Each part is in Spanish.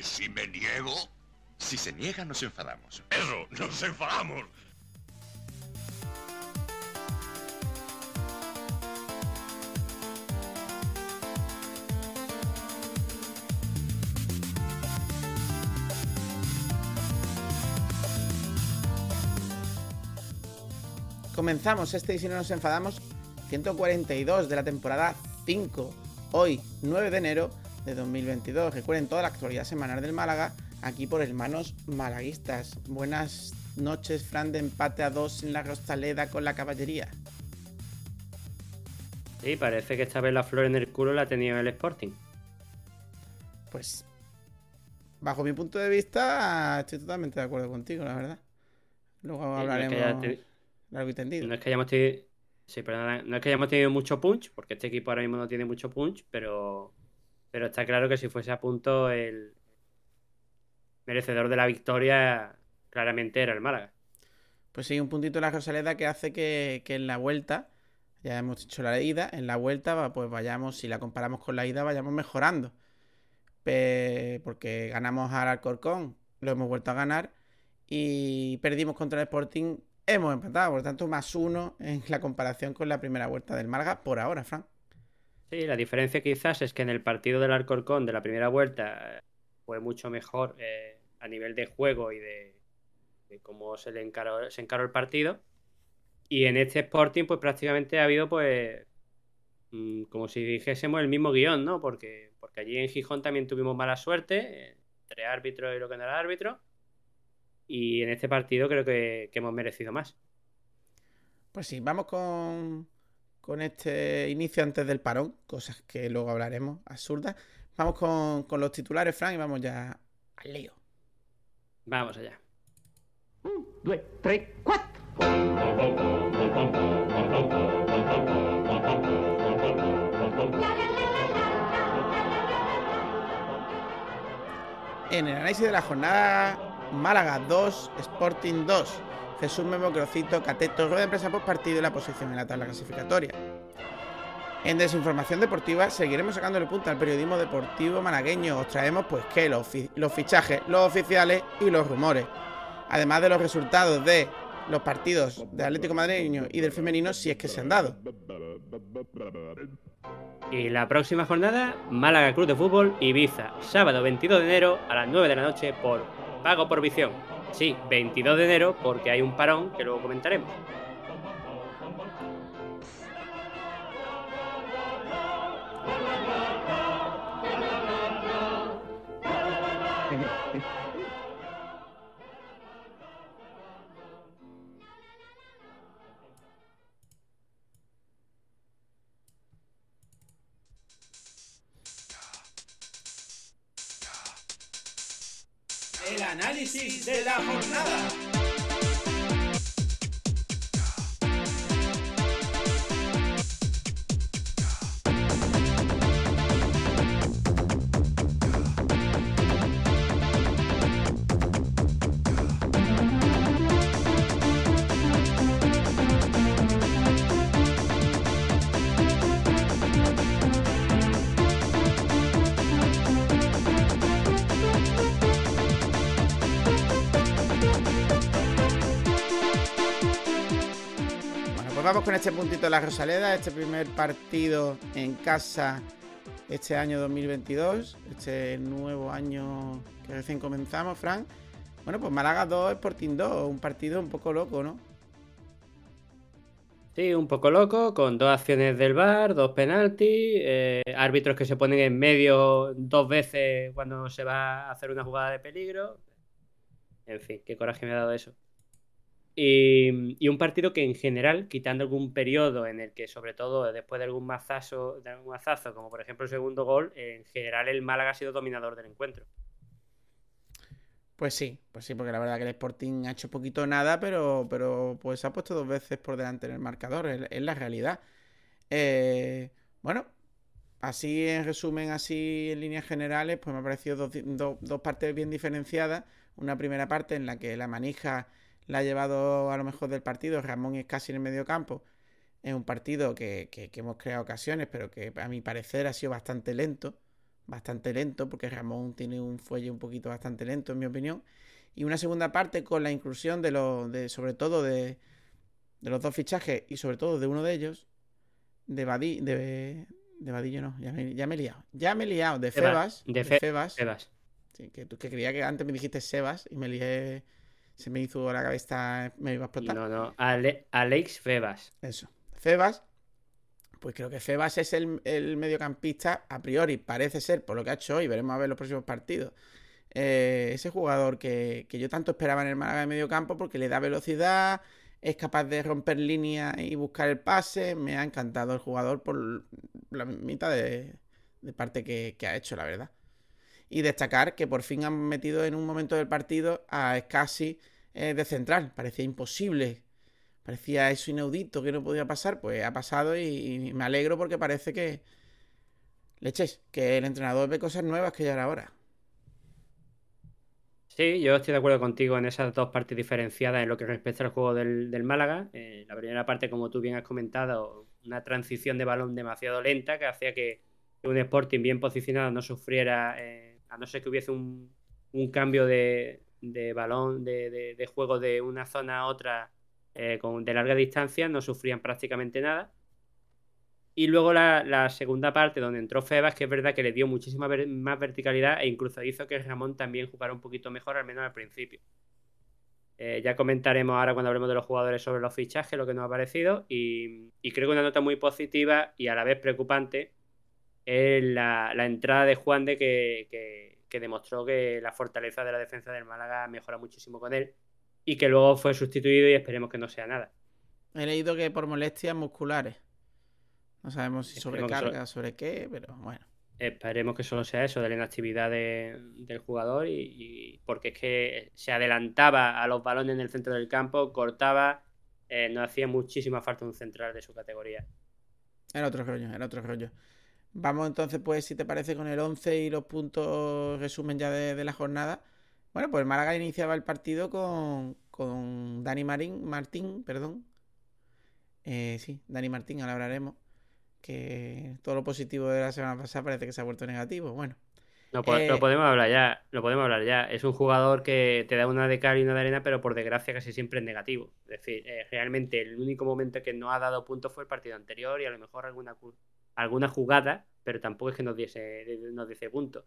¿Y si me niego? Si se niega, nos enfadamos. Eso, nos enfadamos. Comenzamos este y si no nos enfadamos, 142 de la temporada 5, hoy 9 de enero de 2022. Recuerden toda la actualidad semanal del Málaga aquí por Hermanos Malaguistas. Buenas noches, Fran, de empate a 2 en la Rostaleda con la caballería. Sí, parece que esta vez la flor en el culo la ha tenido el Sporting. Pues, bajo mi punto de vista, estoy totalmente de acuerdo contigo, la verdad. Luego hablaremos largo y tendido. No es que hayamos tenido... Sí, perdona, no es que hayamos tenido mucho punch, porque este equipo ahora mismo no tiene mucho punch, pero, pero está claro que si fuese a punto el merecedor de la victoria claramente era el Málaga. Pues sí, un puntito en la Rosaleda que hace que, en la vuelta, ya hemos hecho la ida, en la vuelta pues vayamos, si la comparamos con la ida, vayamos mejorando. porque ganamos al Alcorcón, lo hemos vuelto a ganar y perdimos contra el Sporting hemos empatado, por lo tanto, más uno en la comparación con la primera vuelta del Málaga por ahora, Fran. Sí, la diferencia quizás es que en el partido del Alcorcón de la primera vuelta fue mucho mejor eh, a nivel de juego y de, cómo se le encaró, se encaró el partido. Y en este Sporting, pues prácticamente ha habido, pues, mm, como si dijésemos el mismo guion, ¿no? Porque, porque allí en Gijón también tuvimos mala suerte, entre árbitro y lo que no era árbitro. Y en este partido creo que, hemos merecido más. Pues sí, vamos con, con este inicio antes del parón, cosas que luego hablaremos, absurdas. Vamos con, con los titulares, Frank, y vamos ya al lío. Vamos allá. Un, dos, tres, cuatro. En el análisis de la jornada Málaga 2, Sporting 2. Jesús Memo Crocito, Cateto, rueda de prensa post partido y la posición en la tabla clasificatoria. En Desinformación Deportiva seguiremos sacándole punta al periodismo deportivo malagueño. Os traemos pues que los, fichajes, los oficiales y los rumores. Además de los resultados de los partidos del Atlético Madrileño y del femenino si es que se han dado. Y la próxima jornada, Málaga Cruz de Fútbol Ibiza, sábado 22 de enero a las 9 de la noche por Pago por visión. Sí, 22 de enero porque hay un parón que luego comentaremos. De la jornada. Con este puntito de la Rosaleda, este primer partido en casa este año 2022, este nuevo año que recién comenzamos, Frank. Bueno, pues Málaga 2, Sporting 2, un partido un poco loco, ¿no? Sí, un poco loco, con dos acciones del bar, dos penaltis, eh, árbitros que se ponen en medio dos veces cuando se va a hacer una jugada de peligro. En fin, qué coraje me ha dado eso. Y, un partido que en general, quitando algún periodo en el que, sobre todo después de algún mazazo, de algún mazazo, como por ejemplo el segundo gol, en general el Málaga ha sido dominador del encuentro. Pues sí, pues sí, porque la verdad que el Sporting ha hecho poquito nada, pero, pero pues ha puesto dos veces por delante en el marcador, es, la realidad. Eh, bueno, así en resumen, así en líneas generales, pues me ha parecido dos, dos partes bien diferenciadas. Una primera parte en la que la manija la ha llevado a lo mejor del partido. Ramón es casi en el medio campo. Es un partido que, hemos creado ocasiones, pero que a mi parecer ha sido bastante lento. bastante lento, porque Ramón tiene un fuelle un poquito bastante lento, en mi opinión. Y una segunda parte con la inclusión de los, de, sobre todo de, de los dos fichajes y sobre todo de uno de ellos, de Badillo, de, de Vadillo no, ya me, ya me he liado. Ya me he liado, de Febas. de De, Fe- Febas. Sebas. Sí, que, tú- que creía que antes me dijiste Sebas y me lié. Se me hizo la cabeza, me iba a explotar. No, no, Ale- Alex Febas. Eso. Febas, pues creo que Febas es el, el mediocampista, a priori, parece ser, por lo que ha hecho hoy, veremos a ver los próximos partidos. eh, ese jugador que, que yo tanto esperaba en el Málaga de mediocampo porque le da velocidad, es capaz de romper líneas y buscar el pase. Me ha encantado el jugador por la mitad de, de parte que, que ha hecho, la verdad. Y destacar que por fin han metido en un momento del partido a Scassi eh, de central. Parecía imposible parecía eso inaudito que no podía pasar, pues ha pasado y, me alegro porque parece que leches, que el entrenador ve cosas nuevas que ya era. Sí, yo estoy de acuerdo contigo en esas dos partes diferenciadas en lo que respecta al juego del, del Málaga. Eh, la primera parte, como tú bien has comentado, una transición de balón demasiado lenta que hacía que un Sporting bien posicionado no sufriera, eh, a no ser que hubiese un, un cambio de, de balón, de, de- juego de una zona a otra eh, con, de larga distancia, no sufrían prácticamente nada. Y luego la, la segunda parte, donde entró Febas, que es verdad que le dio muchísima más verticalidad e incluso hizo que Ramón también jugara un poquito mejor, al menos al principio. Eh, ya comentaremos ahora cuando hablemos de los jugadores sobre los fichajes, lo que nos ha parecido. Y, y creo que una nota muy positiva y a la vez preocupante es la, la entrada de Juan de que, que- que demostró que la fortaleza de la defensa del Málaga mejora muchísimo con él y que luego fue sustituido y esperemos que no sea nada. He leído que por molestias musculares. No sabemos si Esperemos sobrecarga, sobre qué, pero bueno. Esperemos que solo sea eso, de la inactividad de- del jugador y, y- porque es que se adelantaba a los balones en el centro del campo, cortaba, eh, nos hacía muchísima falta un central de su categoría. Era otro rollo, era otro rollo. Vamos entonces, pues, si te parece, con el 11 y los puntos resumen ya de, de la jornada. Bueno, pues el Málaga iniciaba el partido con, con Dani Marín, Martín, perdón. Eh, sí, Dani Martín, ahora hablaremos. Que todo lo positivo de la semana pasada parece que se ha vuelto negativo. Bueno, No, po- Eh, Lo podemos hablar ya, lo podemos hablar ya. Es un jugador que te da una de cal y una de arena, pero por desgracia casi siempre es negativo. Es decir, eh, realmente el único momento que no ha dado puntos fue el partido anterior y a lo mejor alguna, cu- alguna jugada, pero tampoco es que nos diese, nos diese puntos.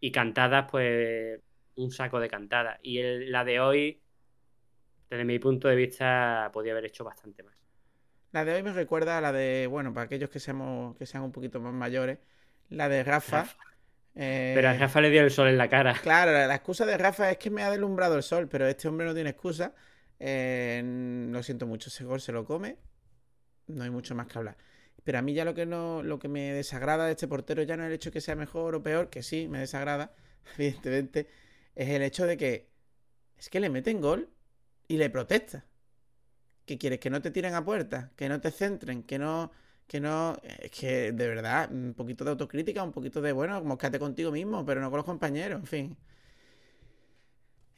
Y cantadas, pues un saco de cantadas. Y el- la de hoy, desde mi punto de vista, podía haber hecho bastante más. la de hoy me recuerda a la de, bueno, para aquellos que seamos, que sean un poquito más mayores, la de Rafa. Rafa. Eh, Pero a Rafa le dio el sol en la cara. Claro, la, la excusa de Rafa es que me ha deslumbrado el sol, pero este hombre no tiene excusa. Eh, lo siento mucho, ese gol se lo come. No hay mucho más que hablar. Pero a mí ya lo que no, lo que me desagrada de este portero ya no es el hecho de que sea mejor o peor, que sí, me desagrada, evidentemente, es el hecho de que es que le meten gol y le protesta. ¿Qué quieres? Que no te tiren a puerta, que no te centren, que no, que no, es que de verdad, un poquito de autocrítica, un poquito de, bueno, moscate contigo mismo, pero no con los compañeros, en fin.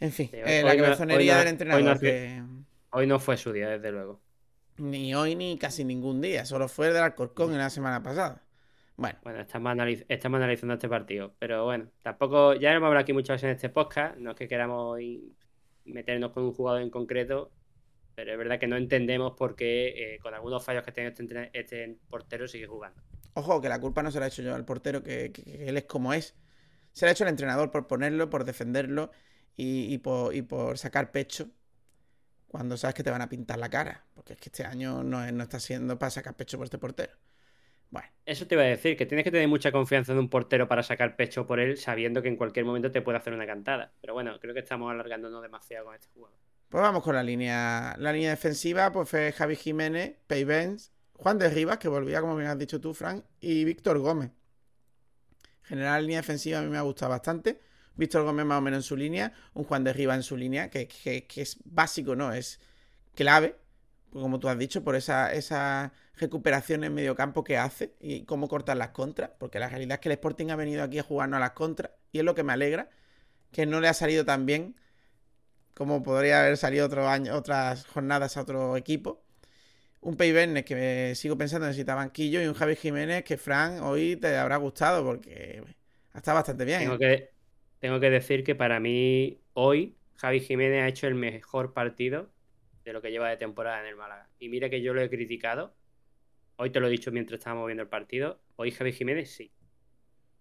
En fin, Sí, eh, la cabezonería no- del hoy entrenador, no- que Hoy no fue su día, desde luego. Ni hoy ni casi ningún día, solo fue el del Alcorcón en la semana pasada. Bueno, Bueno, estamos, analiz- estamos analizando este partido, pero bueno, tampoco, ya hemos hablado aquí muchas veces en este podcast, no es que queramos meternos con un jugador en concreto, pero es verdad que no entendemos por qué eh, con algunos fallos que ha tenido este, este portero sigue jugando. ojo, que la culpa no se la he hecho yo al portero, que, que- que él es como es. Se la ha hecho el entrenador por ponerlo, por defenderlo y, y por, y por sacar pecho cuando sabes que te van a pintar la cara. Porque es que este año no, es- no está siendo para sacar pecho por este portero. Bueno, Eso te iba a decir, que tienes que tener mucha confianza en un portero para sacar pecho por él, sabiendo que en cualquier momento te puede hacer una cantada. Pero bueno, creo que estamos alargándonos demasiado con este jugador. pues vamos con la línea. La línea defensiva pues fue Javi Jiménez, Pei Benz, Juan de Rivas, que volvía, como bien has dicho tú, Frank, y Víctor Gómez. En general, la línea defensiva a mí me ha gustado bastante. Víctor Gómez más o menos en su línea, un Juan de Rivas en su línea, que, que- es básico, ¿no? Es clave, como tú has dicho, por esa, esa recuperación en medio campo que hace y cómo cortar las contras, porque la realidad es que el Sporting ha venido aquí a jugarnos a las contras y es lo que me alegra, que no le ha salido tan bien como podría haber salido otro año, otras jornadas a otro equipo. Un Pei Bernes que me sigo pensando necesita banquillo y un Javi Jiménez que Fran hoy te habrá gustado porque Está bastante bien. Tengo que decir que para mí, hoy, Javi Jiménez ha hecho el mejor partido de lo que lleva de temporada en el Málaga. Y mira que yo lo he criticado. Hoy te lo he dicho mientras estábamos viendo el partido. Hoy Javi Jiménez sí.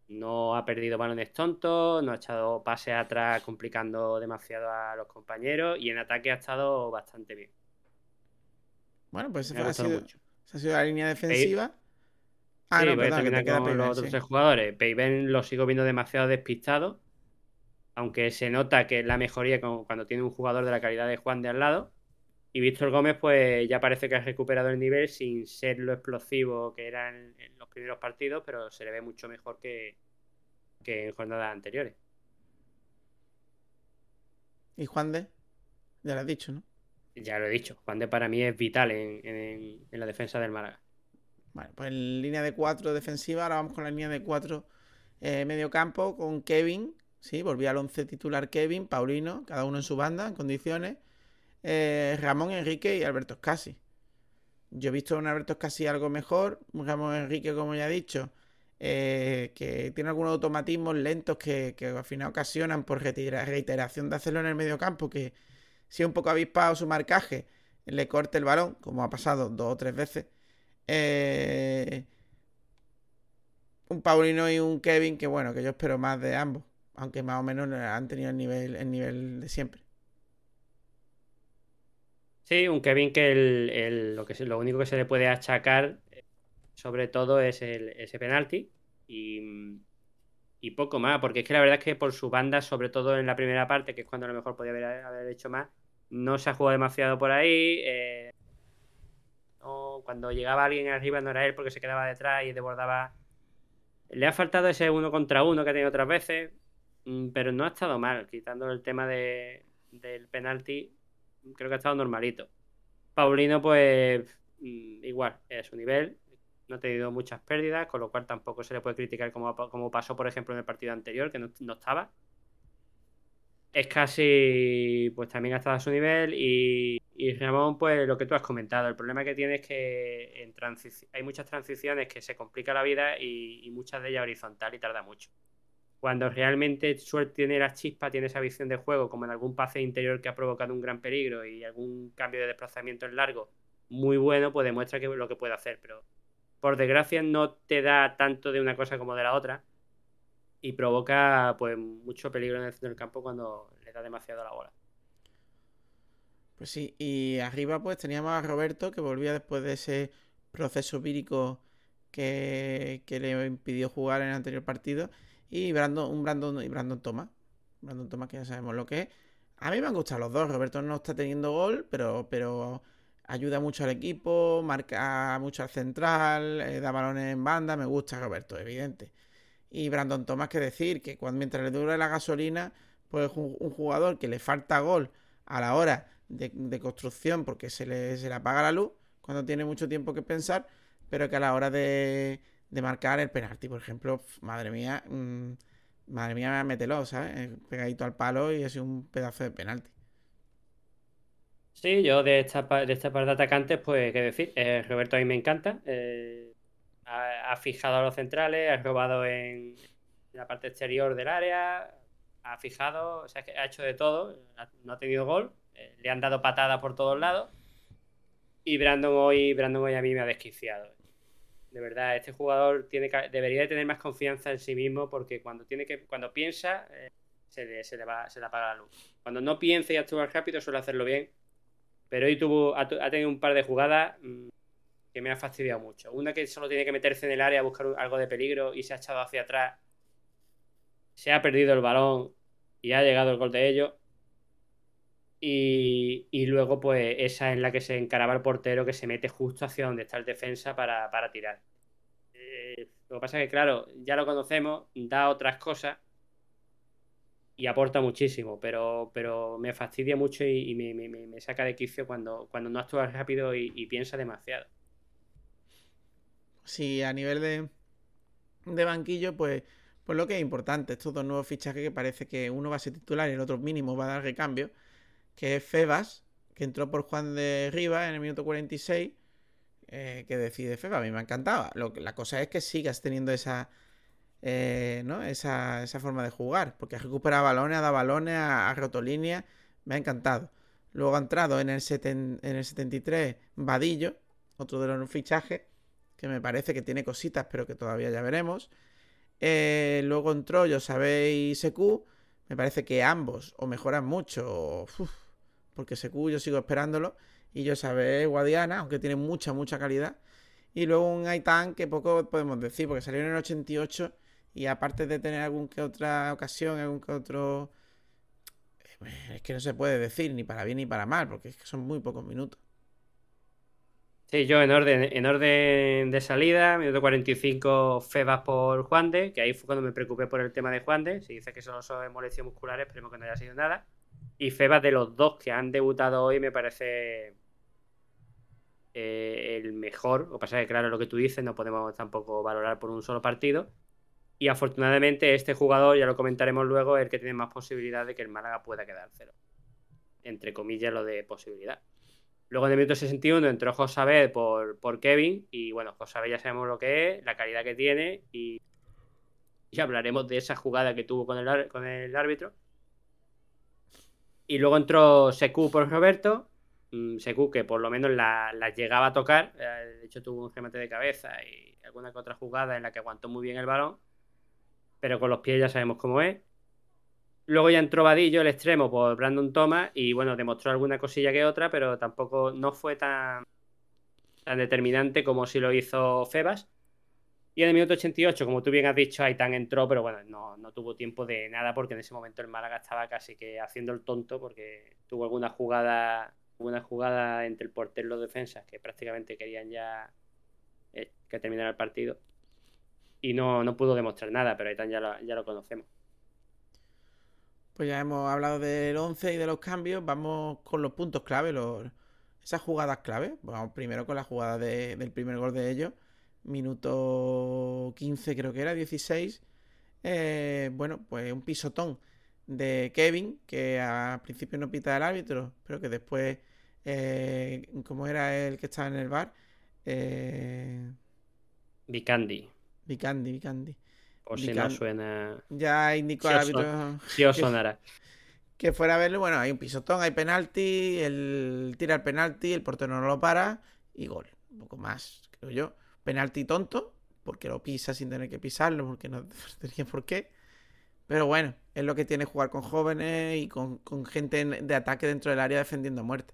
No ha perdido balones tontos, no ha echado pase atrás complicando demasiado a los compañeros y en ataque ha estado bastante bien. Bueno, pues esa ha sido, ha sido la línea defensiva. Ah, sí, no, voy a perdón, que te con los otros sí. tres jugadores. Peiben lo sigo viendo demasiado despistado. Aunque se nota que es la mejoría cuando tiene un jugador de la calidad de Juan de al lado. Y Víctor Gómez, pues ya parece que ha recuperado el nivel sin ser lo explosivo que era en, en los primeros partidos, pero se le ve mucho mejor que, que en jornadas anteriores. ¿Y Juan de? Ya lo has dicho, ¿no? Ya lo he dicho, Juan de para mí es vital en, en- en la defensa del Málaga. Vale, pues en línea de 4 defensiva, ahora vamos con la línea de 4 medio campo con Kevin, sí, volvía al 11 titular Kevin, Paulino, cada uno en su banda, en condiciones, eh, Ramón Enrique y Alberto Scassi. Yo he visto a un Alberto Scassi algo mejor, un Ramón Enrique, como ya he dicho, eh, que tiene algunos automatismos lentos que, que al final ocasionan por retira- reiteración de hacerlo en el medio campo, que si un poco avispado su marcaje, le corte el balón, como ha pasado dos o tres veces. Eh, un Paulino y un Kevin que bueno, que yo espero más de ambos, aunque más o menos han tenido el nivel, el nivel de siempre. Sí, un Kevin que el, lo, que lo único que se le puede achacar, sobre todo, es ese penalti. Y, y poco más, porque es que la verdad es que por su banda, sobre todo en la primera parte, que es cuando a lo mejor podía haber, haber hecho más, no se ha jugado demasiado por ahí. eh, cuando llegaba alguien arriba no era él porque se quedaba detrás y desbordaba. Le ha faltado ese uno contra uno que ha tenido otras veces, pero no ha estado mal, quitando el tema de, del penalti creo que ha estado normalito. Paulino, pues mm, igual, es su nivel. No ha tenido muchas pérdidas, con lo cual tampoco se le puede criticar como, como pasó, por ejemplo, en el partido anterior, que no, no estaba. Es casi, pues también ha estado a su nivel. Y, y Ramón, pues lo que tú has comentado. El problema que tiene es que en hay muchas transiciones que se complica la vida y muchas de ellas horizontal y tarda mucho cuando realmente suerte tiene la chispa, tiene esa visión de juego, como en algún pase interior que ha provocado un gran peligro y algún cambio de desplazamiento en largo muy bueno, pues demuestra que lo que puede hacer. Pero por desgracia no te da tanto de una cosa como de la otra y provoca pues mucho peligro en el centro del campo cuando le da demasiado la bola. Pues sí, y arriba pues teníamos a Roberto que volvía después de ese proceso vírico que, que le impidió jugar en el anterior partido. Y Brandon, un Brandon y Brandon Thomas. Brandon Thomas que ya sabemos lo que es. A mí me han gustado los dos. Roberto no está teniendo gol, pero, pero ayuda mucho al equipo, marca mucho al central, eh, da balones en banda. Me gusta Roberto, evidente. Y Brandon Thomas, que decir que cuando, mientras le dure la gasolina, pues es un, un jugador que le falta gol a la hora de, de construcción porque se le, se le apaga la luz cuando tiene mucho tiempo que pensar, pero que a la hora de, de marcar el penalti, por ejemplo, madre mía, mm, madre mía, mételo, ¿sabes? Eh, Pegadito al palo y es un pedazo de penalti. Sí, yo de esta, de esta par de atacantes, pues, qué decir, Eh, Roberto a mí me encanta. eh, ha, fijado a los centrales, ha robado en la parte exterior del área, ha fijado, o sea, ha hecho de todo, no ha tenido gol, le han dado patadas por todos lados. Y Brandon hoy, Brandon hoy a mí me ha desquiciado. De verdad, este jugador tiene que- debería de tener más confianza en sí mismo porque cuando tiene que, cuando piensa, eh, se le, va, se le apaga la luz. Cuando no piensa y actúa rápido, suele hacerlo bien. Pero hoy tuvo, ha, tenido un par de jugadas mm, que me ha fastidiado mucho. Una que solo tiene que meterse en el área a buscar algo de peligro y se ha echado hacia atrás. Se ha perdido el balón y ha llegado el gol de ellos. Y, luego, pues, esa en la que se encaraba el portero que se mete justo hacia donde está el defensa para, para tirar. Eh, lo que pasa es que, claro, ya lo conocemos, da otras cosas y aporta muchísimo, pero, pero me fastidia mucho y, me, me- me- saca de quicio cuando, cuando no actúa rápido y, y piensa demasiado. Sí, a nivel de, de banquillo, pues, pues lo que es importante, estos dos nuevos fichajes que parece que uno va a ser titular y el otro mínimo va a dar recambio, que es Febas, que entró por Juan de Rivas en el minuto 46, eh, que decide Febas, a mí me ha encantado. Lo, la cosa es que sigas teniendo esa, eh, ¿no? esa, esa forma de jugar, porque ha recuperado balones, ha dado balones, ha, roto líneas, me ha encantado. Luego ha entrado en el, en el 73 Vadillo, otro de los fichajes, que me parece que tiene cositas, pero que todavía ya veremos. Eh, luego entró Yosabé y Seku. Me parece que ambos o mejoran mucho, o, porque Seku yo sigo esperándolo. Y Yosabé Guadiana, aunque tiene mucha, mucha calidad. Y luego un Aitán que poco podemos decir, porque salió en el 88 y aparte de tener algún que otra ocasión, algún que otro... eh, Es que no se puede decir ni para bien ni para mal, porque es que son muy pocos minutos. Sí, yo en orden, en orden de salida, minuto 45 Febas por Juan de, que ahí fue cuando me preocupé por el tema de Juan de. Si dice que solo son molestias musculares, esperemos que no haya sido nada. Y Febas de los dos que han debutado hoy me parece eh, el mejor. Lo que pasa es que, claro, lo que tú dices, no podemos tampoco valorar por un solo partido. Y afortunadamente este jugador, ya lo comentaremos luego, es el que tiene más posibilidad de que el Málaga pueda quedar cero. Entre comillas, lo de posibilidad. Luego en el minuto 61 entró Josabé por, por Kevin. Y bueno, Josabé ya sabemos lo que es, la calidad que tiene. Y, y hablaremos de esa jugada que tuvo con el, con el árbitro. Y luego entró Secu por Roberto. Mm, Secu que por lo menos la, llegaba a tocar. eh, De hecho tuvo un remate de cabeza y alguna que otra jugada en la que aguantó muy bien el balón. Pero con los pies ya sabemos cómo es. Luego ya entró Vadillo, el extremo, por Brandon Thomas, y bueno, demostró alguna cosilla que otra, pero tampoco no fue tan, tan determinante como si lo hizo Febas. Y en el minuto 88, como tú bien has dicho, Aitán entró, pero bueno, no, no tuvo tiempo de nada porque en ese momento el Málaga estaba casi que haciendo el tonto porque tuvo alguna jugada, alguna jugada entre el portero y los defensas que prácticamente querían ya eh, que terminara el partido. Y no, no pudo demostrar nada, pero Aitán ya lo, ya lo conocemos. Pues ya hemos hablado del 11 y de los cambios. Vamos con los puntos clave, los, esas jugadas clave. Vamos primero con la jugada de- del primer gol de ellos. Minuto 15 creo que era, 16. Eh, bueno, pues un pisotón de Kevin, que al principio no pita el árbitro, pero que después, eh, como era el que estaba en el bar, eh, Vicandi, Vicandi, Vicandi, por si no suena. ya indicó Sí al son- árbitro Si os que- sonará. que fuera a verlo. Bueno, hay un pisotón, hay penalti, él tira el penalti, el portero no lo para y gol. Un poco más, creo yo. Penalti tonto, porque lo pisa sin tener que pisarlo, porque no tenía por qué. Pero bueno, es lo que tiene jugar con jóvenes y con, con gente en- de ataque dentro del área defendiendo a muerte.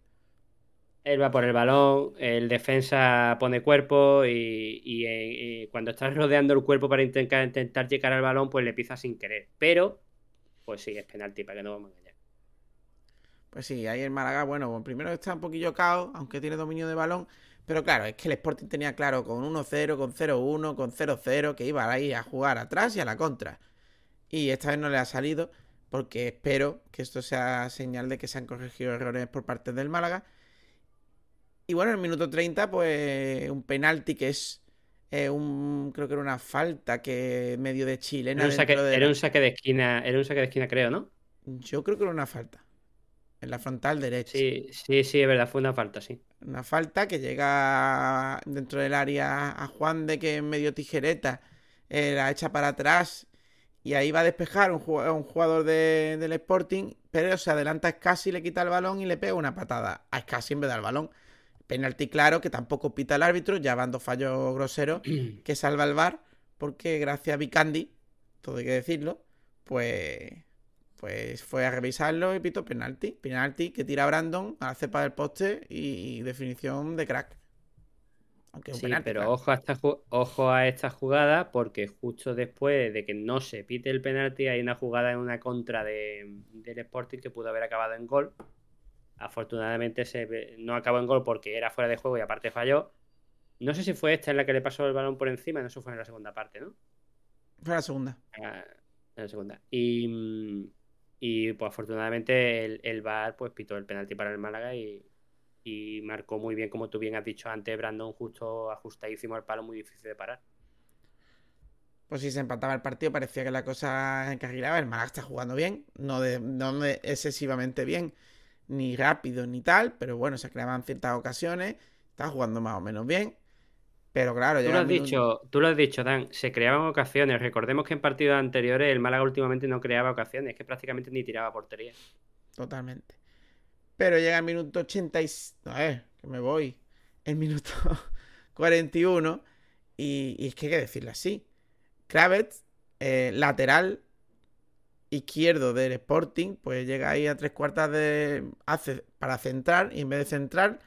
Él va por el balón, el defensa pone cuerpo y, y, eh, y cuando estás rodeando el cuerpo para intentar, intentar llegar al balón, pues le pisa sin querer. Pero, pues sí, es penalti, para que no vamos a engañar. Pues sí, ahí el Málaga, bueno, primero está un poquillo cao, aunque tiene dominio de balón. Pero claro, es que el Sporting tenía claro con 1-0, con 0-1, con 0-0, que iba ahí a jugar atrás y a la contra. Y esta vez no le ha salido, porque espero que esto sea señal de que se han corregido errores por parte del Málaga. Y bueno, en el minuto 30, pues un penalti que es eh, un. Creo que era una falta que medio de chilena. Era un, saque, dentro de era la- un saque de esquina, era un saque de esquina, creo, ¿no? Yo creo que era una falta. En la frontal derecha. Sí, sí, sí, es verdad, fue una falta, sí. Una falta que llega dentro del área a Juan de que en medio tijereta eh, la echa para atrás y ahí va a despejar un jugador, un jugador de- del Sporting, pero se adelanta a Scassi, le quita el balón y le pega una patada a Scassi en vez del balón. Penalti claro que tampoco pita el árbitro, ya van dos fallos groseros que salva el VAR porque gracias a Vicandi, todo hay que decirlo, pues pues fue a revisarlo y pitó penalti. Penalti que tira Brandon a la cepa del poste y, definición de crack. Aunque Sí, penalti. pero claro. ojo a, esta, ojo a esta jugada porque justo después de que no se pite el penalti hay una jugada en una contra de, del Sporting que pudo haber acabado en gol. Afortunadamente se, no acabó en gol porque era fuera de juego y aparte falló. No sé si fue esta en la que le pasó el balón por encima, no, eso fue en la segunda parte, ¿no? Fue la segunda. Ah, en la segunda. Y, mm, y pues afortunadamente el, el VAR pues pitó el penalti para el Málaga y, y marcó muy bien, como tú bien has dicho antes, Brandon justo ajustadísimo al palo, muy difícil de parar. Pues si se empataba el partido parecía que la cosa encarrilaba. El Málaga está jugando bien, no, de, no de excesivamente bien, ni rápido ni tal, pero bueno, se creaban ciertas ocasiones. Estaba jugando más o menos bien. Pero claro, Tú lo, has minuto- dicho, tú lo has dicho, Dan, se creaban ocasiones. Recordemos que en partidos anteriores el Málaga últimamente no creaba ocasiones, que prácticamente ni tiraba portería. Totalmente. Pero llega el minuto 80 y... A ver, que me voy. El minuto 41. Y, y es que hay que decirlo así. Kravitz, eh, lateral izquierdo del Sporting, pues llega ahí a tres cuartas de... Hace para centrar y en vez de centrar,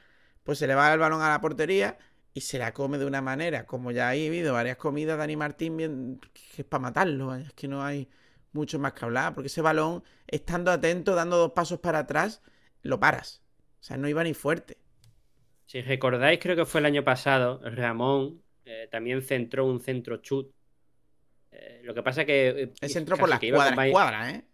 pues se le va el balón a la portería y se la come de una manera, como ya ha habido varias comidas, Dani Martín, bien, que es para matarlo, vaya, es que no hay mucho más que hablar, porque ese balón, estando atento, dando dos pasos para atrás, lo paras. O sea, no iba ni fuerte. Si recordáis, creo que fue el año pasado, Ramón eh, también centró un centro chut. Eh, lo que pasa que... eh, entró casi por las con cuadras, cuadras, ¿eh?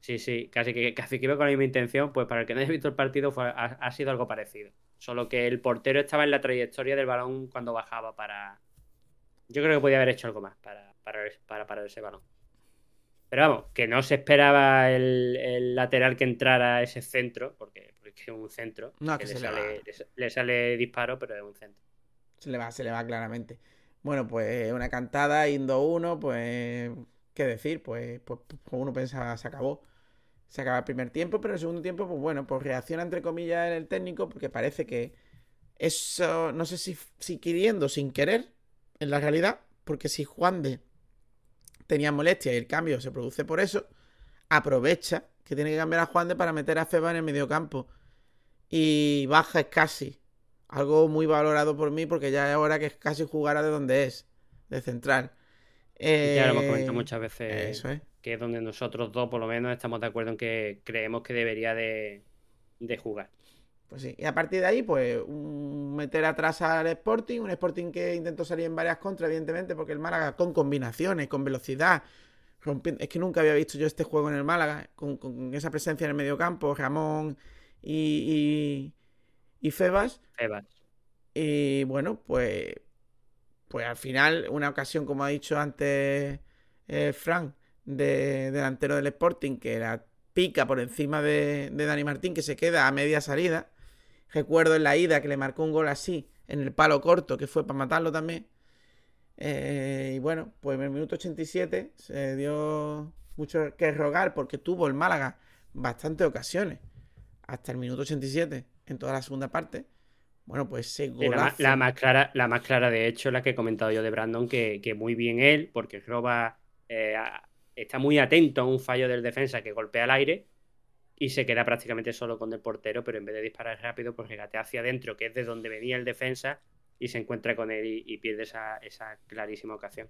Sí, sí, casi que, casi que iba con la misma intención, pues para el que no haya visto el partido fue- ha, ha sido algo parecido. Solo que el portero estaba en la trayectoria del balón cuando bajaba para... Yo creo que podía haber hecho algo más para, para, para parar ese balón. Pero vamos, que no se esperaba el, el lateral que entrara a ese centro, porque, porque es un centro. No, que que le, se le sale, le- le sale disparo, pero es un centro. Se le va, se le va claramente. Bueno, pues una cantada, Indo 1, pues. ¿Qué decir? Pues, pues, pues uno pensaba, se acabó. Se acaba el primer tiempo, pero el segundo tiempo, pues bueno, pues reacciona entre comillas el técnico, porque parece que eso, no sé si, si queriendo, sin querer, en la realidad, porque si Juan de tenía molestia y el cambio se produce por eso, aprovecha que tiene que cambiar a Juan de para meter a Feba en el mediocampo. Y baja es casi. Algo muy valorado por mí porque ya es hora que casi jugara de donde es, de central. Ya lo hemos Eh, comentado muchas veces. Eso es. Que es donde nosotros dos por lo menos estamos de acuerdo en que creemos que debería de, de jugar. Pues sí. Y a partir de ahí, pues un meter atrás al Sporting, un Sporting que intentó salir en varias contras, evidentemente, porque el Málaga con combinaciones, con velocidad, rompiendo- es que nunca había visto yo este juego en el Málaga, con, con esa presencia en el mediocampo, Ramón y, y, y Febas. Febas. Y bueno, pues, pues al final, una ocasión, como ha dicho antes eh, Frank, de delantero del Sporting, que la pica por encima de, de Dani Martín, que se queda a media salida. Recuerdo en la ida que le marcó un gol así, en el palo corto, que fue para matarlo también. Eh, y bueno, pues en el minuto 87 se dio mucho que rogar porque tuvo el Málaga bastantes ocasiones. Hasta el minuto 87, en toda la segunda parte. Bueno, pues ese Sí, la, golazo. la más clara, la más clara, de hecho, la que he comentado yo de Brandon, que, que muy bien él, porque roba, eh, a- está muy atento a un fallo del defensa que golpea al aire y se queda prácticamente solo con el portero, pero en vez de disparar rápido, pues regatea hacia adentro, que es de donde venía el defensa, y se encuentra con él y, pierde esa, esa clarísima ocasión.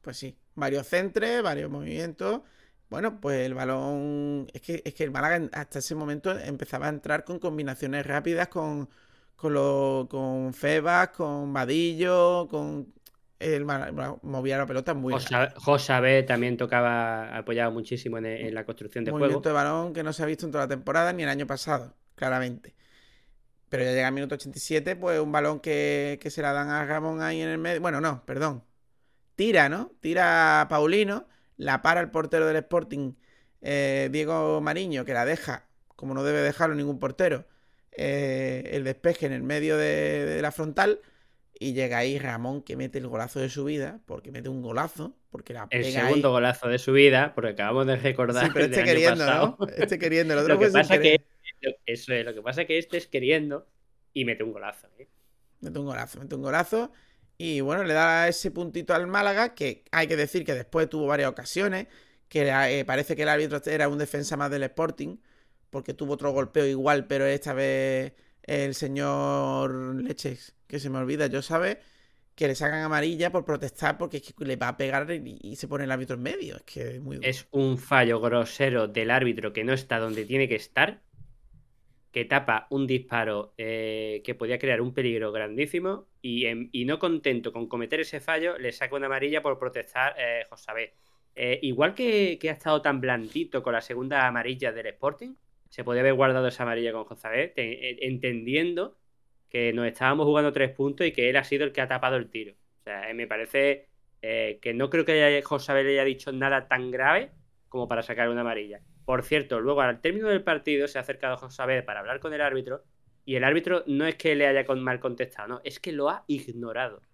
Pues sí, varios centres, varios movimientos. Bueno, pues el balón. Es que, es que el Málaga hasta ese momento empezaba a entrar con combinaciones rápidas con, con, lo- con Febas, con Vadillo, con. El Málaga movía la pelota muy. Josa- Josabé también tocaba, apoyaba muchísimo en, en la construcción de movimiento juego. de balón que no se ha visto en toda la temporada ni el año pasado, claramente. Pero ya llega el minuto 87, pues un balón que, que se la dan a Ramón ahí en el medio. Bueno, no, perdón. Tira, ¿no? Tira a Paulino, la para el portero del Sporting, eh, Diego Mariño, que la deja, como no debe dejarlo ningún portero, eh, el despeje en el medio de, de la frontal. Y llega ahí Ramón, que mete el golazo de su vida, porque mete un golazo, porque la El pega ahí. segundo golazo de su vida, porque acabamos de recordar Sí, pero el este queriendo. ¿no? Este queriendo, el otro Lo que pasa que eso es, lo que pasa que este es queriendo y mete un golazo. ¿eh? Mete un golazo, mete un golazo. Y bueno, le da ese puntito al Málaga, que hay que decir que después tuvo varias ocasiones, que eh, parece que el árbitro era un defensa más del Sporting, porque tuvo otro golpeo igual, pero esta vez el señor Leches, que se me olvida, yo sabe, que le sacan amarilla por protestar porque es que le va a pegar y, y se pone el árbitro en medio. Es que es muy duro. Es un fallo grosero del árbitro que no está donde tiene que estar, que tapa un disparo eh, que podía crear un peligro grandísimo y, en- y no contento con cometer ese fallo, le saca una amarilla por protestar eh, Josabé. Eh, igual que, que ha estado tan blandito con la segunda amarilla del Sporting, se podía haber guardado esa amarilla con te- eh, entendiendo que nos estábamos jugando tres puntos y que él ha sido el que ha tapado el tiro. O sea, eh, me parece eh, que no creo que haya- le haya dicho nada tan grave como para sacar una amarilla. Por cierto, luego al término del partido se ha acercado Josabé para hablar con el árbitro y el árbitro no es que le haya mal contestado, no, es que lo ha ignorado.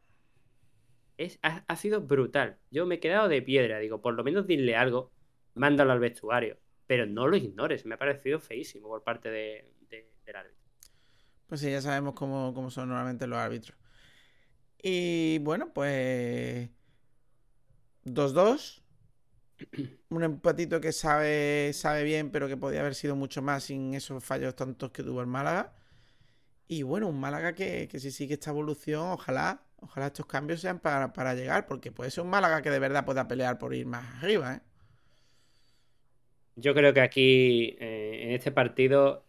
es, ha, ha sido brutal. Yo me he quedado de piedra. Digo, por lo menos dile algo, mándalo al vestuario. Pero no lo ignores. Me ha parecido feísimo por parte de, de- del árbitro. Pues sí, ya sabemos cómo, cómo son normalmente los árbitros. Y bueno, pues 2-2. Un empatito que sabe, sabe bien, pero que podía haber sido mucho más sin esos fallos tontos que tuvo el Málaga. Y bueno, un Málaga que, que si sigue esta evolución, ojalá, ojalá estos cambios sean para, para llegar, porque puede ser un Málaga que de verdad pueda pelear por ir más arriba, ¿eh? Yo creo que aquí, eh, en este partido,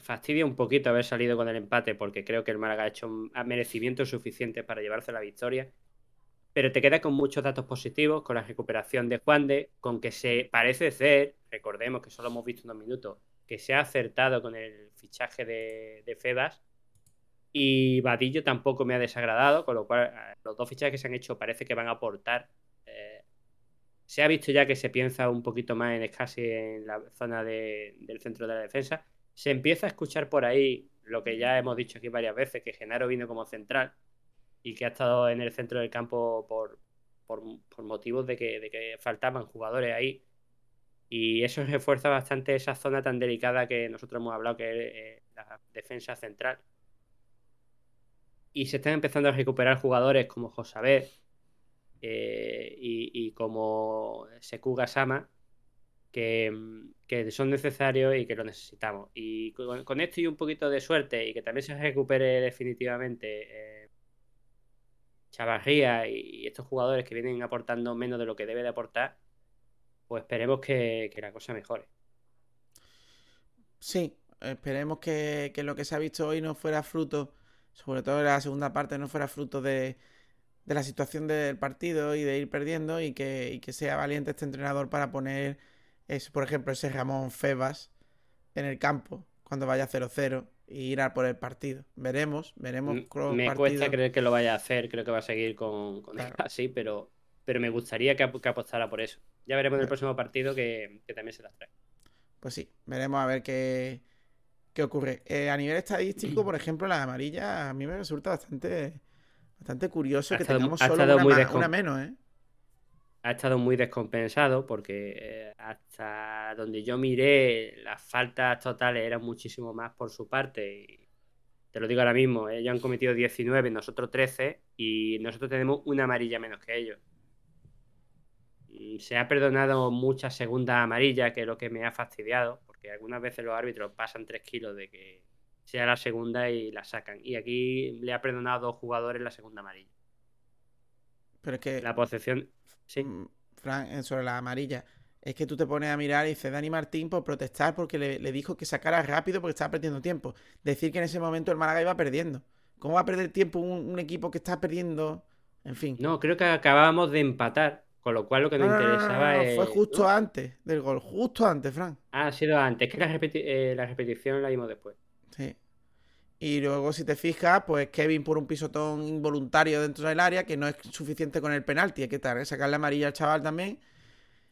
fastidia un poquito haber salido con el empate, porque creo que el Málaga ha hecho un- ha merecimiento suficiente para llevarse la victoria. Pero te queda con muchos datos positivos, con la recuperación de Juan de, con que se parece ser, recordemos que solo hemos visto unos minutos, que se ha acertado con el fichaje de, de Febas. Y Vadillo tampoco me ha desagradado, con lo cual eh, los dos fichajes que se han hecho parece que van a aportar. Se ha visto ya que se piensa un poquito más en casi en la zona de- del centro de la defensa. Se empieza a escuchar por ahí lo que ya hemos dicho aquí varias veces, que Genaro vino como central y que ha estado en el centro del campo por, por, por motivos de que, de que faltaban jugadores ahí. Y eso refuerza bastante esa zona tan delicada que nosotros hemos hablado, que es eh, la defensa central. Y se están empezando a recuperar jugadores como Josabé eh, y, y como Sekuga Sama, que, mm, que son necesarios y que lo necesitamos. Y con, esto y un poquito de suerte y que también se recupere definitivamente eh, Chavarría y, y estos jugadores que vienen aportando menos de lo que debe de aportar, pues esperemos que, que la cosa mejore. Sí, esperemos que, que lo que se ha visto hoy no fuera fruto, sobre todo en la segunda parte, no fuera fruto de, de la situación del partido y de ir perdiendo y que, y que sea valiente este entrenador para poner, es, por ejemplo, ese Ramón Febas en el campo cuando vaya 0-0 y ir a por el partido. Veremos, veremos Me partido. cuesta creer que lo vaya a hacer, creo que va a seguir con, con Claro. así, pero, pero me gustaría que, que apostara por eso. Ya veremos en el próximo partido que, que también se las trae. Pues sí, veremos a ver qué, qué ocurre. Eh, a nivel estadístico, por ejemplo, la amarilla a mí me resulta bastante, bastante curioso Ha que estado- tengamos ha solo una, muy una menos, ¿eh? ha estado muy descompensado porque eh, hasta donde yo miré las faltas totales eran muchísimo más por su parte y te lo digo ahora mismo, ellos han cometido 19, nosotros 13 y nosotros tenemos una amarilla menos que ellos. Se ha perdonado muchas segundas amarillas, que es lo que me ha fastidiado, porque algunas veces los árbitros pasan 3 kilos de que sea la segunda y la sacan. Y aquí le ha perdonado a dos jugadores la segunda amarilla. Pero es que, La posesión, sí. mm, Fran, eh, sobre la amarilla, es que tú te pones a mirar y dices Dani Martín por protestar porque le, le dijo que sacara rápido porque estaba perdiendo tiempo. Decir que en ese momento el Málaga iba perdiendo. ¿Cómo va a perder tiempo un, un equipo que está perdiendo? En fin. No, creo que acabábamos de empatar, con lo cual lo que nos No, no, no, interesaba es... Fue justo antes del gol, justo antes, Fran. Ah, ha sido antes, que la, repeti- eh, la repetición la vimos después. Sí. Y luego, si te fijas, pues Kevin por un pisotón involuntario dentro del área, que no es suficiente con el penalti. Hay que tal, ¿eh? sacarle amarilla al chaval también.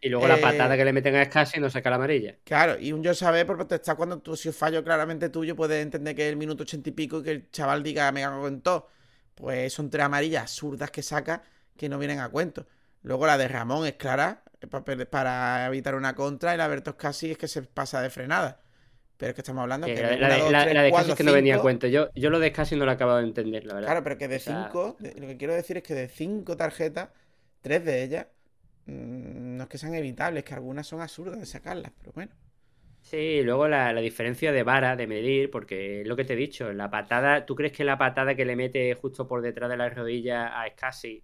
Y luego la Eh, patada que le meten a Escasi no saca la amarilla. Claro, y un yo saber por protestar cuando tú, si un fallo claramente tuyo, puedes entender que es el minuto ochenta y pico y que el chaval diga me cago en todo. Pues son tres amarillas absurdas que saca que no vienen a cuento. Luego la de Ramón es clara eh, para evitar una contra y la de Bertos casi es que se pasa de frenada. Pero es que estamos hablando Que la, una, la de, dos, la- tres, la de Escasi cuatro, es que no venía a cinco- cuento. Yo, yo lo de Escasi no lo he acabado de entender, la verdad. Claro, pero que de O sea, 5, lo que quiero decir es que de 5 tarjetas, tres de ellas, mm, no es que sean evitables, que algunas son absurdas de sacarlas, pero bueno. Sí, y luego la, la diferencia de vara, de medir, porque es lo que te he dicho, la patada, ¿tú crees que la patada que le mete justo por detrás de la rodilla a Scassi,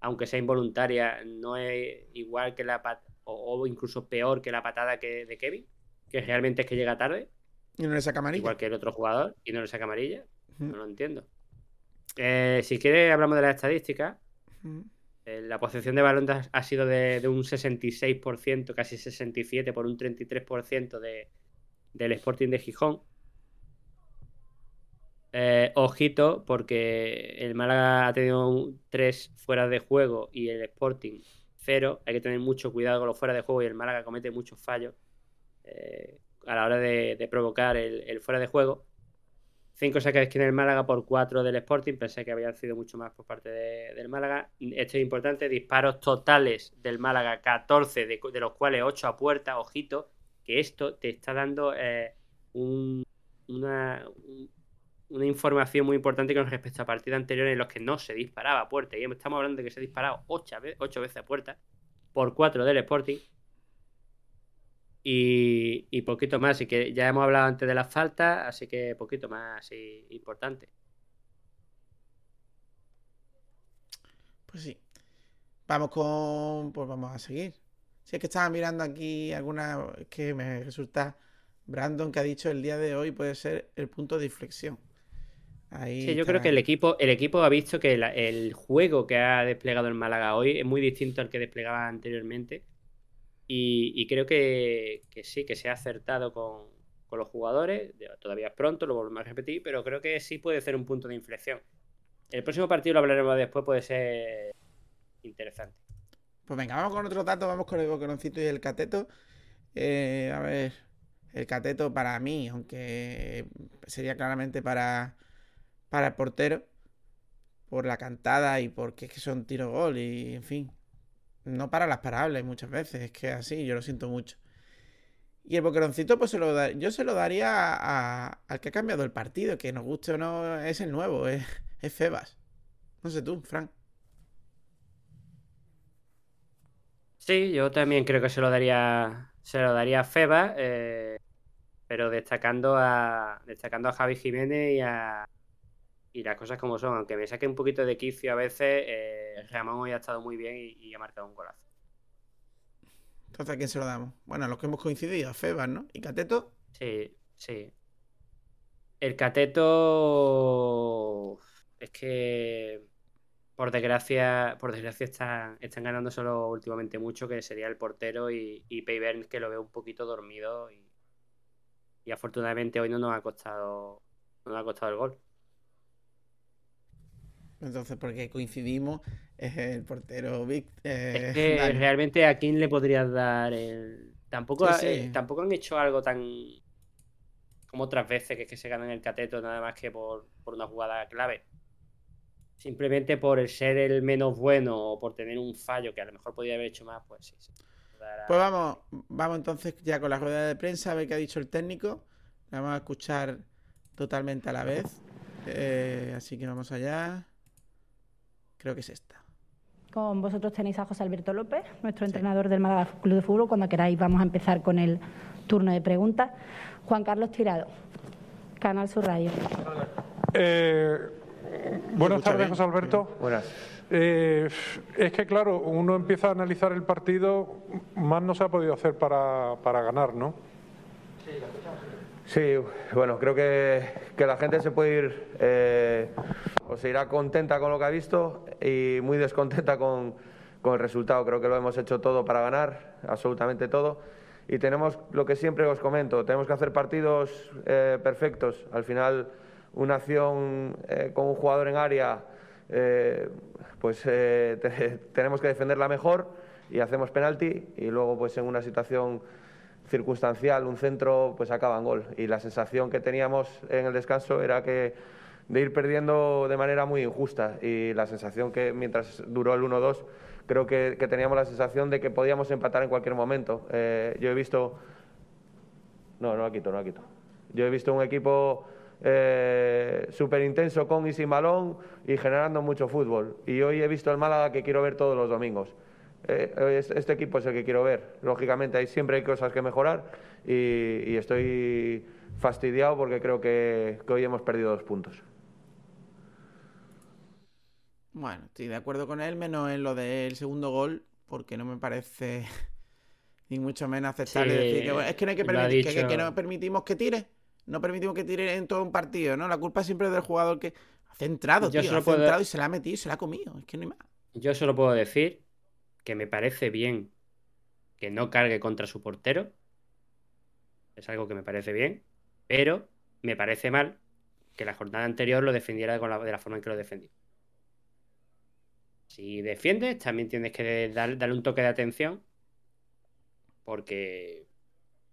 aunque sea involuntaria, no es igual que la patada, o, o incluso peor que la patada que de Kevin? Que realmente es que llega tarde, Y no le saca amarilla. igual que el otro jugador, y no le saca amarilla. No lo entiendo. Eh, si quieres, hablamos de las estadísticas. Eh, La posesión de balón ha sido de, de un 66%, casi 67%, por un 33% de, del Sporting de Gijón. Eh, ojito, porque el Málaga ha tenido un- tres fuera de juego y el Sporting cero. Hay que tener mucho cuidado con los fuera de juego y el Málaga comete muchos fallos eh, a la hora de, provocar el, fuera de juego. 5 saques de esquina del Málaga por 4 del Sporting. Pensé que habían sido mucho más por parte del Málaga. Esto es importante. Disparos totales del Málaga, 14, de, los cuales 8 a puerta. Ojito, que esto te está dando eh, una, información muy importante con respecto a partidos anteriores en los que no se disparaba a puerta. Y estamos hablando de que se ha disparado 8 veces a puerta por 4 del Sporting y, poquito más. Así que ya hemos hablado antes de las faltas, así que poquito más importante. Pues sí. Vamos con. Pues vamos a seguir. Si es que estaba mirando aquí alguna. que me resulta. Brandon que ha dicho el día de hoy puede ser el punto de inflexión. Ahí sí, yo creo que el equipo, el equipo ha visto que el juego que ha desplegado el Málaga hoy es muy distinto al que desplegaba anteriormente. Y, creo que, sí, que se ha acertado con, los jugadores. Todavía es pronto, lo volvemos a repetir, pero creo que sí puede ser un punto de inflexión. El próximo partido lo hablaremos después, puede ser interesante. Pues venga, vamos con otro dato, vamos con el boqueroncito y el cateto. Eh, a ver, el cateto para mí, aunque sería claramente para, para el portero, por la cantada y porque es que son tiro gol y en fin, no para las parables muchas veces, es que así, yo lo siento mucho. Y el boqueroncito, pues se lo yo se lo daría al que ha cambiado el partido, que nos guste o no, es el nuevo, es, Febas. No sé tú, Frank. Sí, yo también creo que se lo daría, se lo daría a Febas, eh, pero destacando a, destacando a Javi Jiménez y a, y las cosas como son, aunque me saque un poquito de quicio a veces, eh, Ramón hoy ha estado muy bien y, ha marcado un golazo. Entonces, ¿a quién se lo damos? Bueno, a los que hemos coincidido, a Febas, ¿no? ¿Y Cateto? Sí, sí. El Cateto es que por desgracia, por desgracia están, están ganando solo últimamente mucho, que sería el portero y, y que lo veo un poquito dormido y, y afortunadamente hoy no nos ha costado no nos ha costado el gol. Entonces, porque coincidimos, es el portero Vic. Eh, es que realmente a quién le podrías dar el. Tampoco, eh, tampoco han hecho algo tan. como otras veces, que es que se ganan el cateto nada más que por, una jugada clave. Simplemente por el ser el menos bueno o por tener un fallo que a lo mejor podría haber hecho más, pues sí. Pues vamos, vamos entonces ya con la rueda de prensa a ver qué ha dicho el técnico. La vamos a escuchar totalmente a la vez. Eh, así que vamos allá. Creo que es esta. Con vosotros tenéis a José Alberto López, nuestro entrenador del Málaga Club de Fútbol. Cuando queráis vamos a empezar con el turno de preguntas. Juan Carlos Tirado, Canal Sur Radio. Eh, buenas tardes, José Alberto. Buenas. Eh, es que, claro, uno empieza a analizar el partido, más no se ha podido hacer para, para ganar, ¿no? Sí, Sí, bueno, creo que, la gente se puede ir eh, o se irá contenta con lo que ha visto y muy descontenta con, el resultado. Creo que lo hemos hecho todo para ganar, absolutamente todo. Y tenemos lo que siempre os comento, tenemos que hacer partidos eh, perfectos. Al final, una acción eh, con un jugador en área, pues tenemos que defenderla mejor y hacemos penalti. Y luego, pues en una situación circunstancial, un centro, pues acaba en gol. Y la sensación que teníamos en el descanso era que de ir perdiendo de manera muy injusta. Y la sensación que mientras duró el 1-2, creo que, teníamos la sensación de que podíamos empatar en cualquier momento. Eh, yo he visto. No, no la quito, no la quito. Yo he visto un equipo eh, súper intenso con y sin balón y generando mucho fútbol. Y hoy he visto el Málaga que quiero ver todos los domingos. Eh, este equipo es el que quiero ver. Lógicamente, hay, siempre hay cosas que mejorar y, estoy fastidiado porque creo que, hoy hemos perdido dos puntos. Bueno, estoy de acuerdo con él, menos en lo del segundo gol, porque no me parece ni mucho menos aceptable decir que es que no hay que permitir que, no permitimos que tire. No permitimos que tire en todo un partido, ¿no? La culpa siempre es del jugador que ha centrado, tío, ha centrado y se la ha metido y se la ha comido. Es que no hay más. Yo solo puedo decir que me parece bien que no cargue contra su portero. Es algo que me parece bien. Pero me parece mal que la jornada anterior lo defendiera de la forma en que lo defendió. Si defiendes, también tienes que darle un toque de atención. Porque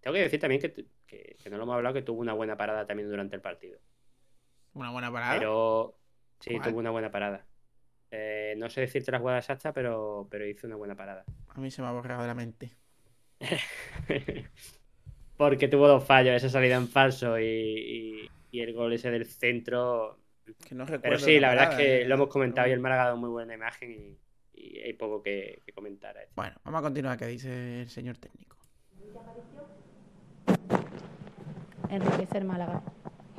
tengo que decir también que, que, no lo hemos hablado, que tuvo una buena parada también durante el partido. Una buena parada. Pero sí, tuvo una buena parada. Eh, no sé decirte la jugada exacta, pero, pero hizo una buena parada. A mí se me ha borrado de la mente. Porque tuvo dos fallos, esa salida en falso y, el gol ese del centro. Que no recuerdo pero sí, la, verdad es que lo hemos comentado y el Málaga ha dado muy buena imagen y, hay poco que, comentar. Bueno, vamos a continuar. ¿Qué dice el señor técnico? Enriquecer Málaga.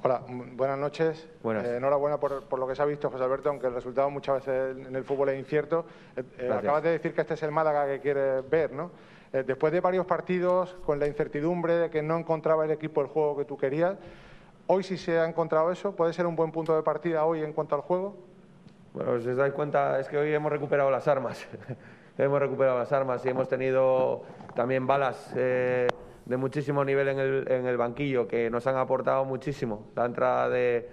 Hola, buenas noches. Eh, enhorabuena por, lo que se ha visto, José Alberto, aunque el resultado muchas veces en el fútbol es incierto. Eh, eh, acabas de decir que este es el Málaga que quieres ver, ¿no? después de varios partidos, con la incertidumbre de que no encontraba el equipo el juego que tú querías, hoy sí se ha encontrado eso. ¿Puede ser un buen punto de partida hoy en cuanto al juego? Bueno, si os dais cuenta, es que hoy hemos recuperado las armas. hemos recuperado las armas y hemos tenido también balas de muchísimo nivel en el, en el banquillo que nos han aportado muchísimo. La entrada de,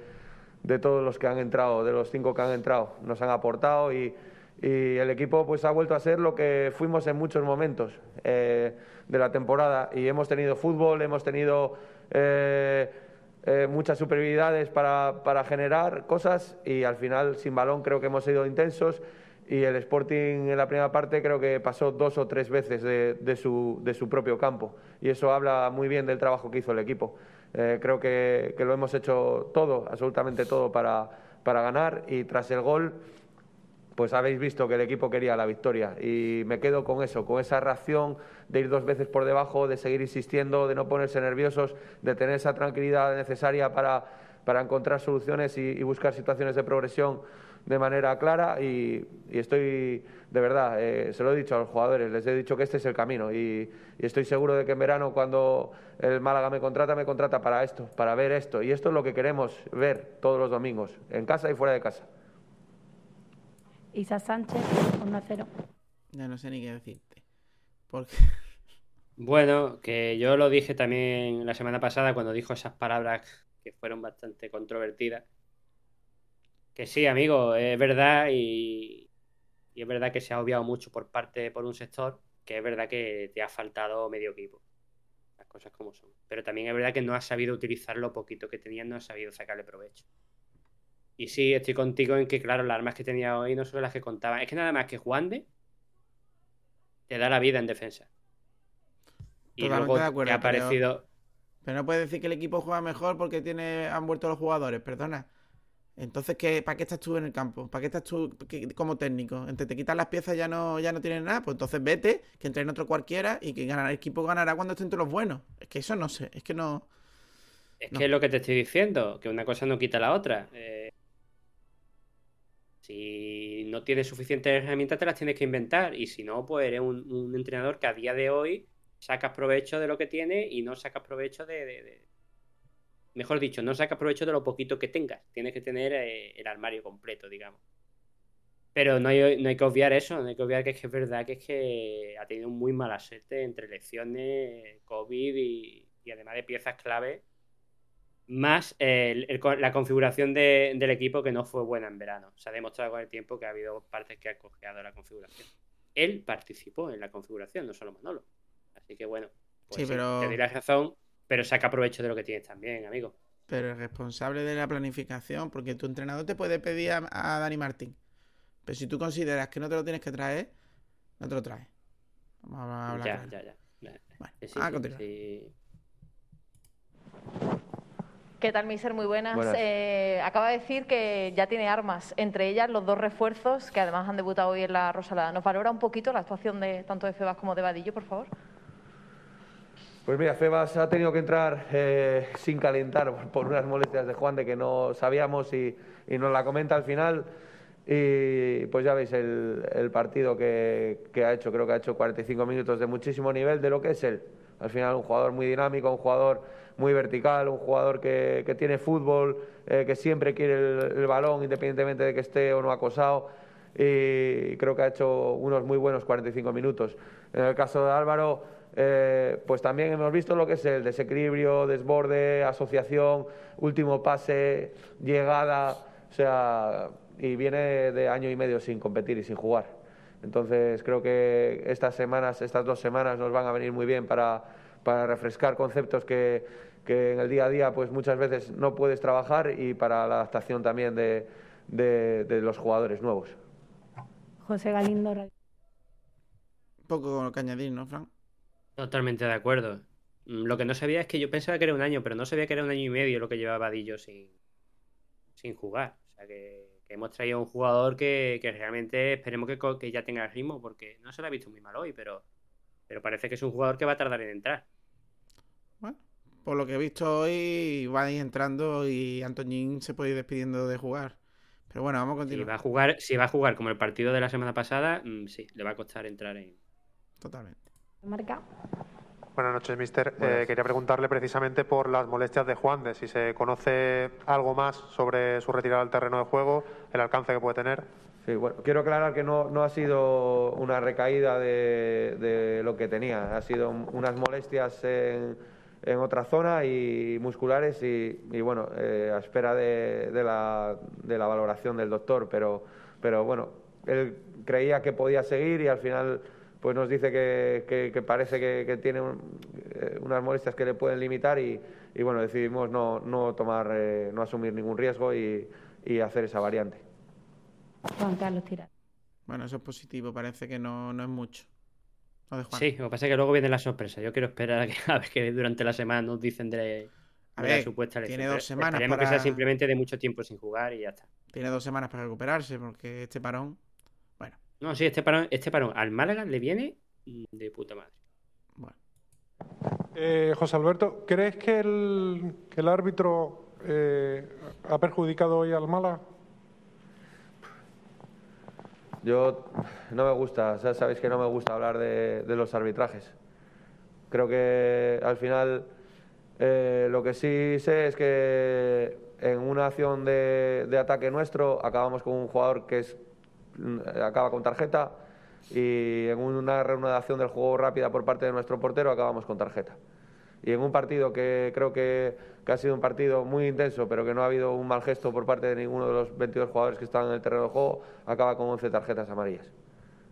de, todos los que han entrado, de los cinco que han entrado, nos han aportado y, y el equipo pues ha vuelto a ser lo que fuimos en muchos momentos eh, de la temporada y hemos tenido fútbol, hemos tenido eh, eh, muchas superioridades para, para generar cosas y al final sin balón creo que hemos sido intensos y el Sporting en la primera parte creo que pasó dos o tres veces de, su, de su, propio campo. Y eso habla muy bien del trabajo que hizo el equipo. Eh, creo que, lo hemos hecho todo, absolutamente todo para, para ganar. Y tras el gol pues habéis visto que el equipo quería la victoria. Y me quedo con eso, con esa reacción de ir dos veces por debajo, de seguir insistiendo, de no ponerse nerviosos, de tener esa tranquilidad necesaria para, para encontrar soluciones y buscar situaciones de progresión de manera clara y, estoy, de verdad, eh, se lo he dicho a los jugadores, les he dicho que este es el camino y, estoy seguro de que en verano cuando el Málaga me contrata, me contrata para esto, para ver esto y esto es lo que queremos ver todos los domingos, en casa y fuera de casa. Isa Sánchez, 1 0. Ya no sé ni qué decirte. Porque... Bueno, que yo lo dije también la semana pasada cuando dijo esas palabras que fueron bastante controvertidas que sí, amigo, es verdad y, es verdad que se ha obviado mucho por parte, por un sector, que es verdad que te ha faltado medio equipo. Las cosas como son. Pero también es verdad que no has sabido utilizar lo poquito que tenías, no has sabido sacarle provecho. Y sí, estoy contigo en que, claro, las armas que tenía hoy no son las que contaban. Es que nada más que Juan de te da la vida en defensa. Y luego ha aparecido. Pero, no puedes decir que el equipo juega mejor porque tiene han vuelto los jugadores, perdona. Entonces, ¿qué, ¿para qué estás tú en el campo? ¿Para qué estás tú como técnico? Entre te quitas las piezas ya no, ya no tienes nada, pues entonces vete, que entre en otro cualquiera y que el equipo ganará cuando estén todos los buenos. Es que eso no sé, es que no. Es que es lo que te estoy diciendo, que una cosa no quita la otra. Eh, si no tienes suficientes herramientas, te las tienes que inventar. Y si no, pues eres un, entrenador que a día de hoy sacas provecho de lo que tiene y no sacas provecho de mejor dicho, no sacas provecho de lo poquito que tengas. Tienes que tener eh, el armario completo, digamos. Pero no hay, no hay, que obviar eso, no hay que obviar que es, que es verdad que es que ha tenido muy mala suerte entre elecciones, COVID y, además de piezas clave, más la configuración del equipo que no fue buena en verano. Se ha demostrado con el tiempo que ha habido partes que ha cojeado la configuración. Él participó en la configuración, no solo Manolo. Así que bueno, pues te doy la razón, pero saca provecho de lo que tienes también, amigo. Pero el responsable de la planificación, porque tu entrenador te puede pedir a, Dani Martín. Pero si tú consideras que no te lo tienes que traer, no te lo traes. Vamos a hablar. Ya, ya, ya, Bueno, a continuar. ¿Qué tal, Miser? Muy buenas. Eh, acaba de decir que ya tiene armas, entre ellas los dos refuerzos que además han debutado hoy en la Rosalada. ¿Nos valora un poquito la actuación de tanto de Febas como de Vadillo, por favor? Pues mira, Febas ha tenido que entrar eh, sin calentar por unas molestias de Juan de que no sabíamos y, nos la comenta al final. Y pues ya veis el, partido que, ha hecho, creo que ha hecho 45 minutos de muchísimo nivel de lo que es él. Al final un jugador muy dinámico, un jugador muy vertical, un jugador que, tiene fútbol, eh, que siempre quiere el, el, balón independientemente de que esté o no acosado. Y creo que ha hecho unos muy buenos 45 minutos. En el caso de Álvaro eh, pues también hemos visto lo que es el desequilibrio, desborde, asociación, último pase, llegada, o sea, y viene de año y medio sin competir y sin jugar. Entonces creo que estas semanas, estas dos semanas nos van a venir muy bien para, para refrescar conceptos que, que, en el día a día pues muchas veces no puedes trabajar y para la adaptación también de, de, los jugadores nuevos. José Galindo. Poco que añadir, ¿no, Fran? Totalmente de acuerdo. Mm, lo que no sabía es que yo pensaba que era un año, pero no sabía que era un año y medio lo que llevaba Vadillo sin, sin jugar. O sea que, hemos traído un jugador que, realmente esperemos que, que, ya tenga el ritmo, porque no se lo ha visto muy mal hoy, pero, pero parece que es un jugador que va a tardar en entrar. Bueno, por lo que he visto hoy, va a ir entrando y Antoñín se puede ir despidiendo de jugar. Pero bueno, vamos a continuar. Si va a jugar, si va a jugar como el partido de la semana pasada, mm, sí, le va a costar entrar en. Totalmente. Marca. Buenas noches, mister. Eh, quería preguntarle precisamente por las molestias de Juan, de si se conoce algo más sobre su retirada al terreno de juego, el alcance que puede tener. Sí, bueno, quiero aclarar que no, no ha sido una recaída de, de, lo que tenía, ha sido unas molestias en, en otra zona y musculares y, y bueno, eh, a espera de, de, la, de la valoración del doctor, pero, pero bueno, él creía que podía seguir y al final pues nos dice que, que, parece que, tiene eh, unas molestias que le pueden limitar y, y bueno, decidimos no, no tomar, eh, no asumir ningún riesgo y, y, hacer esa variante. Juan Carlos Tirar. Bueno, eso es positivo, parece que no, no es mucho. Sí, lo que pasa es que luego viene la sorpresa. Yo quiero esperar a, que, a ver que durante la semana nos dicen de, la supuesta Tiene dos semanas Esperemos que sea simplemente de mucho tiempo sin jugar y ya está. Tiene dos semanas para recuperarse porque este parón no, sí, este parón, este parón al Málaga le viene de puta madre. Bueno. Eh, José Alberto, ¿crees que el, que el árbitro eh, ha perjudicado hoy al Málaga? Yo no me gusta, ya sabéis que no me gusta hablar de, los arbitrajes. Creo que al final eh, lo que sí sé es que en una acción de, de ataque nuestro acabamos con un jugador que es acaba con tarjeta y en una reanudación del juego rápida por parte de nuestro portero acabamos con tarjeta. Y en un partido que creo que, ha sido un partido muy intenso, pero que no ha habido un mal gesto por parte de ninguno de los 22 jugadores que están en el terreno de juego, acaba con 11 tarjetas amarillas.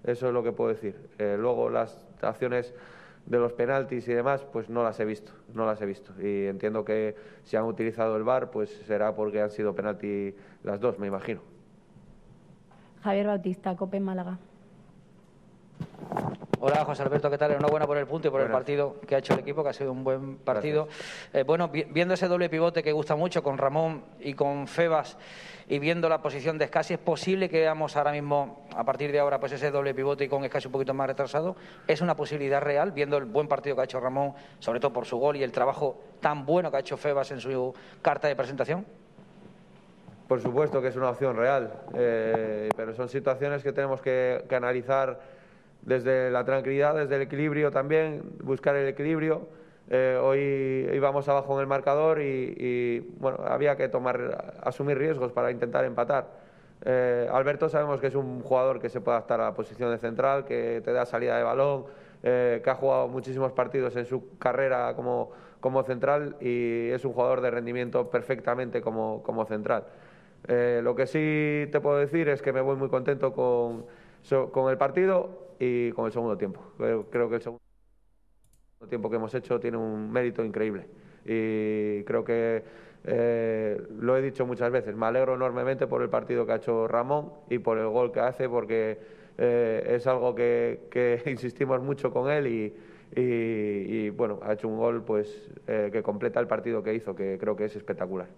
Eso es lo que puedo decir. Eh, luego las acciones de los penaltis y demás, pues no las he visto, no las he visto. Y entiendo que si han utilizado el VAR, pues será porque han sido penalti las dos, me imagino. Javier Bautista, Cope Málaga. Hola José Alberto, ¿qué tal? Enhorabuena por el punto y por el partido que ha hecho el equipo, que ha sido un buen partido. Eh, bueno, viendo ese doble pivote que gusta mucho con Ramón y con Febas y viendo la posición de Escasi, ¿es posible que veamos ahora mismo, a partir de ahora, pues ese doble pivote y con Escasi un poquito más retrasado? ¿Es una posibilidad real, viendo el buen partido que ha hecho Ramón, sobre todo por su gol y el trabajo tan bueno que ha hecho Febas en su carta de presentación? Por supuesto que es una opción real, eh, pero son situaciones que tenemos que, analizar desde la tranquilidad, desde el equilibrio también, buscar el equilibrio. Eh, hoy íbamos abajo en el marcador y, bueno, había que tomar, asumir riesgos para intentar empatar. Eh, Alberto sabemos que es un jugador que se puede adaptar a la posición de central, que te da salida de balón, que ha jugado muchísimos partidos en su carrera como, como central y es un jugador de rendimiento perfectamente como, como central. Eh, lo que sí te puedo decir es que me voy muy contento con, con el partido y con el segundo tiempo. Creo, que el segundo tiempo que hemos hecho tiene un mérito increíble y creo que eh, lo he dicho muchas veces, me alegro enormemente por el partido que ha hecho Ramón y por el gol que hace porque eh, es algo que, insistimos mucho con él y, y, bueno, ha hecho un gol pues que completa el partido que hizo, que creo que es espectacular.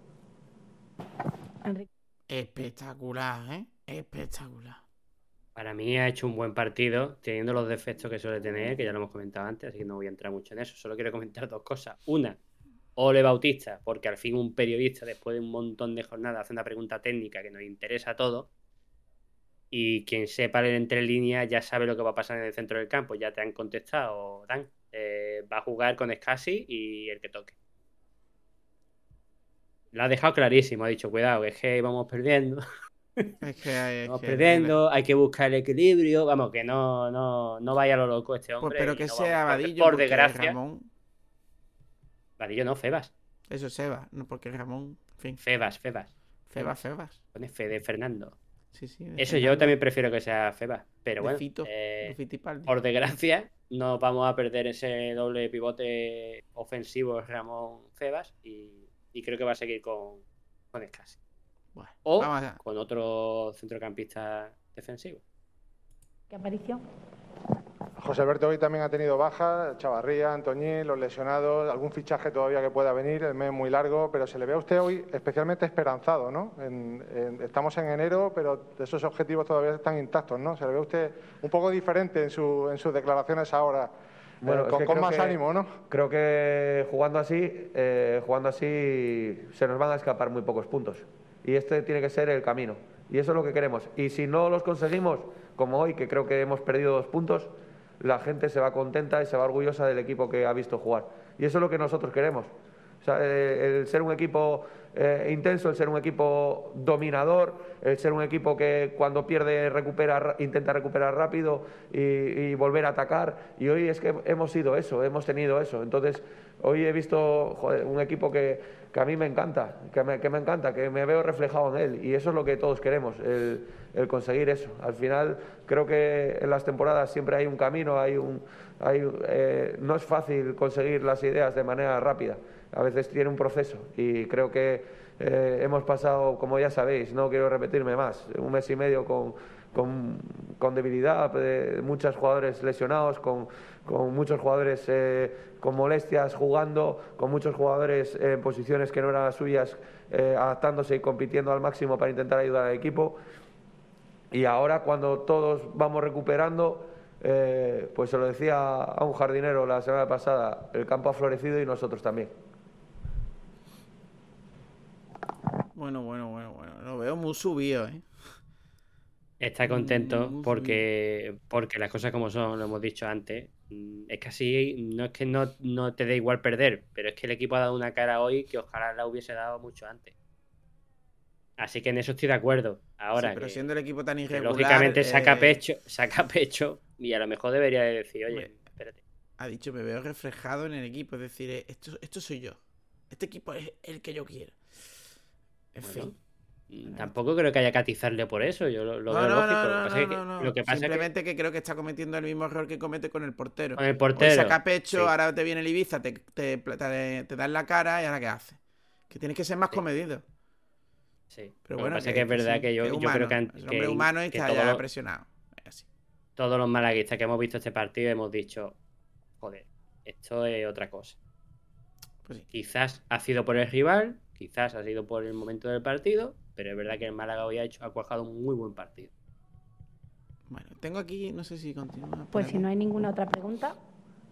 Espectacular, ¿eh? Espectacular. Para mí ha hecho un buen partido, teniendo los defectos que suele tener, que ya lo hemos comentado antes, así que no voy a entrar mucho en eso. Solo quiero comentar dos cosas. Una, Ole Bautista, porque al fin un periodista, después de un montón de jornadas, hace una pregunta técnica que nos interesa a todos. Y quien sepa leer entre líneas ya sabe lo que va a pasar en el centro del campo. Ya te han contestado, Dan. Eh, va a jugar con Scassi y el que toque. Lo ha dejado clarísimo, ha dicho, cuidado, es que vamos perdiendo. Es que hay, vamos perdiendo, hay que buscar el equilibrio, vamos, que no, no, no vaya a lo loco este pues hombre. pero que sea Vadillo, por desgracia. Vadillo no, Febas. Eso es Seba, no porque Ramón, en fin. Febas, Febas. Febas, Febas. Pone Fede Fernando. Eso yo también prefiero que sea Febas. Pero bueno, eh, por desgracia, no vamos a perder ese doble pivote ofensivo Ramón Febas y, creo que va a seguir con, con Escasi. o con otro centrocampista defensivo. ¿Qué aparición? José Alberto hoy también ha tenido baja, Chavarría, Antoñín, los lesionados, algún fichaje todavía que pueda venir, el mes muy largo, pero se le ve a usted hoy especialmente esperanzado, ¿no? estamos en enero, pero esos objetivos todavía están intactos, ¿no? Se le ve a usted un poco diferente en, sus declaraciones ahora. Bueno, con, más ánimo, ¿no? Creo que jugando así, eh, jugando así se nos van a escapar muy pocos puntos. Y este tiene que ser el camino. Y eso es lo que queremos. Y si no los conseguimos, como hoy, que creo que hemos perdido dos puntos, la gente se va contenta y se va orgullosa del equipo que ha visto jugar. Y eso es lo que nosotros queremos. Eh, el ser un equipo eh, intenso, el ser un equipo dominador, el ser un equipo que cuando pierde recupera, intenta recuperar rápido y, volver a atacar. Y hoy es que hemos sido eso, hemos tenido eso. Entonces, hoy he visto un equipo que, a mí me encanta, que me, encanta, que me veo reflejado en él. Y eso es lo que todos queremos, el, el conseguir eso. Al final, creo que en las temporadas siempre hay un camino, hay un, hay, eh, no es fácil conseguir las ideas de manera rápida a veces tiene un proceso y creo que eh, hemos pasado, como ya sabéis, no quiero repetirme más, un mes y medio con, con, debilidad, de muchos jugadores lesionados, con, con muchos jugadores eh, con molestias jugando, con muchos jugadores en posiciones que no eran las suyas, eh, adaptándose y compitiendo al máximo para intentar ayudar al equipo. Y ahora cuando todos vamos recuperando, pues se lo decía a un jardinero la semana pasada, el campo ha florecido y nosotros también. Bueno, bueno, bueno, bueno. Lo veo muy subido, ¿eh? Está contento porque, porque las cosas como son, lo hemos dicho antes. Es que así, no es que no, no te dé igual perder, pero es que el equipo ha dado una cara hoy que ojalá la hubiese dado mucho antes. Así que en eso estoy de acuerdo. Ahora, pero siendo el equipo tan irregular, lógicamente saca eh, pecho, saca pecho y a lo mejor debería decir, oye, espérate. Ha dicho, me veo reflejado en el equipo, es decir, eh, esto, esto soy yo. Este equipo es el que yo quiero. En fin. Tampoco creo que haya que atizarle por eso, yo lo, veo lógico. lo que pasa Simplemente es que... creo que está cometiendo el mismo error que comete con el portero. Con el portero. saca pecho, ahora te viene el Ibiza, te, te, te, da en la cara y ahora ¿qué hace? Que tienes que ser más comedido. Sí, pero bueno. Lo que pasa que, es verdad que yo, creo que. Es hombre humano y está ya presionado. Todos los malaguistas que hemos visto este partido hemos dicho, joder, esto es otra cosa. Pues Quizás ha sido por el rival, Quizás ha sido por el momento del partido, pero es verdad que el Málaga hoy ha, hecho, ha cuajado un muy buen partido. Bueno, tengo aquí, no sé si continúa. Pues si no hay ninguna otra pregunta,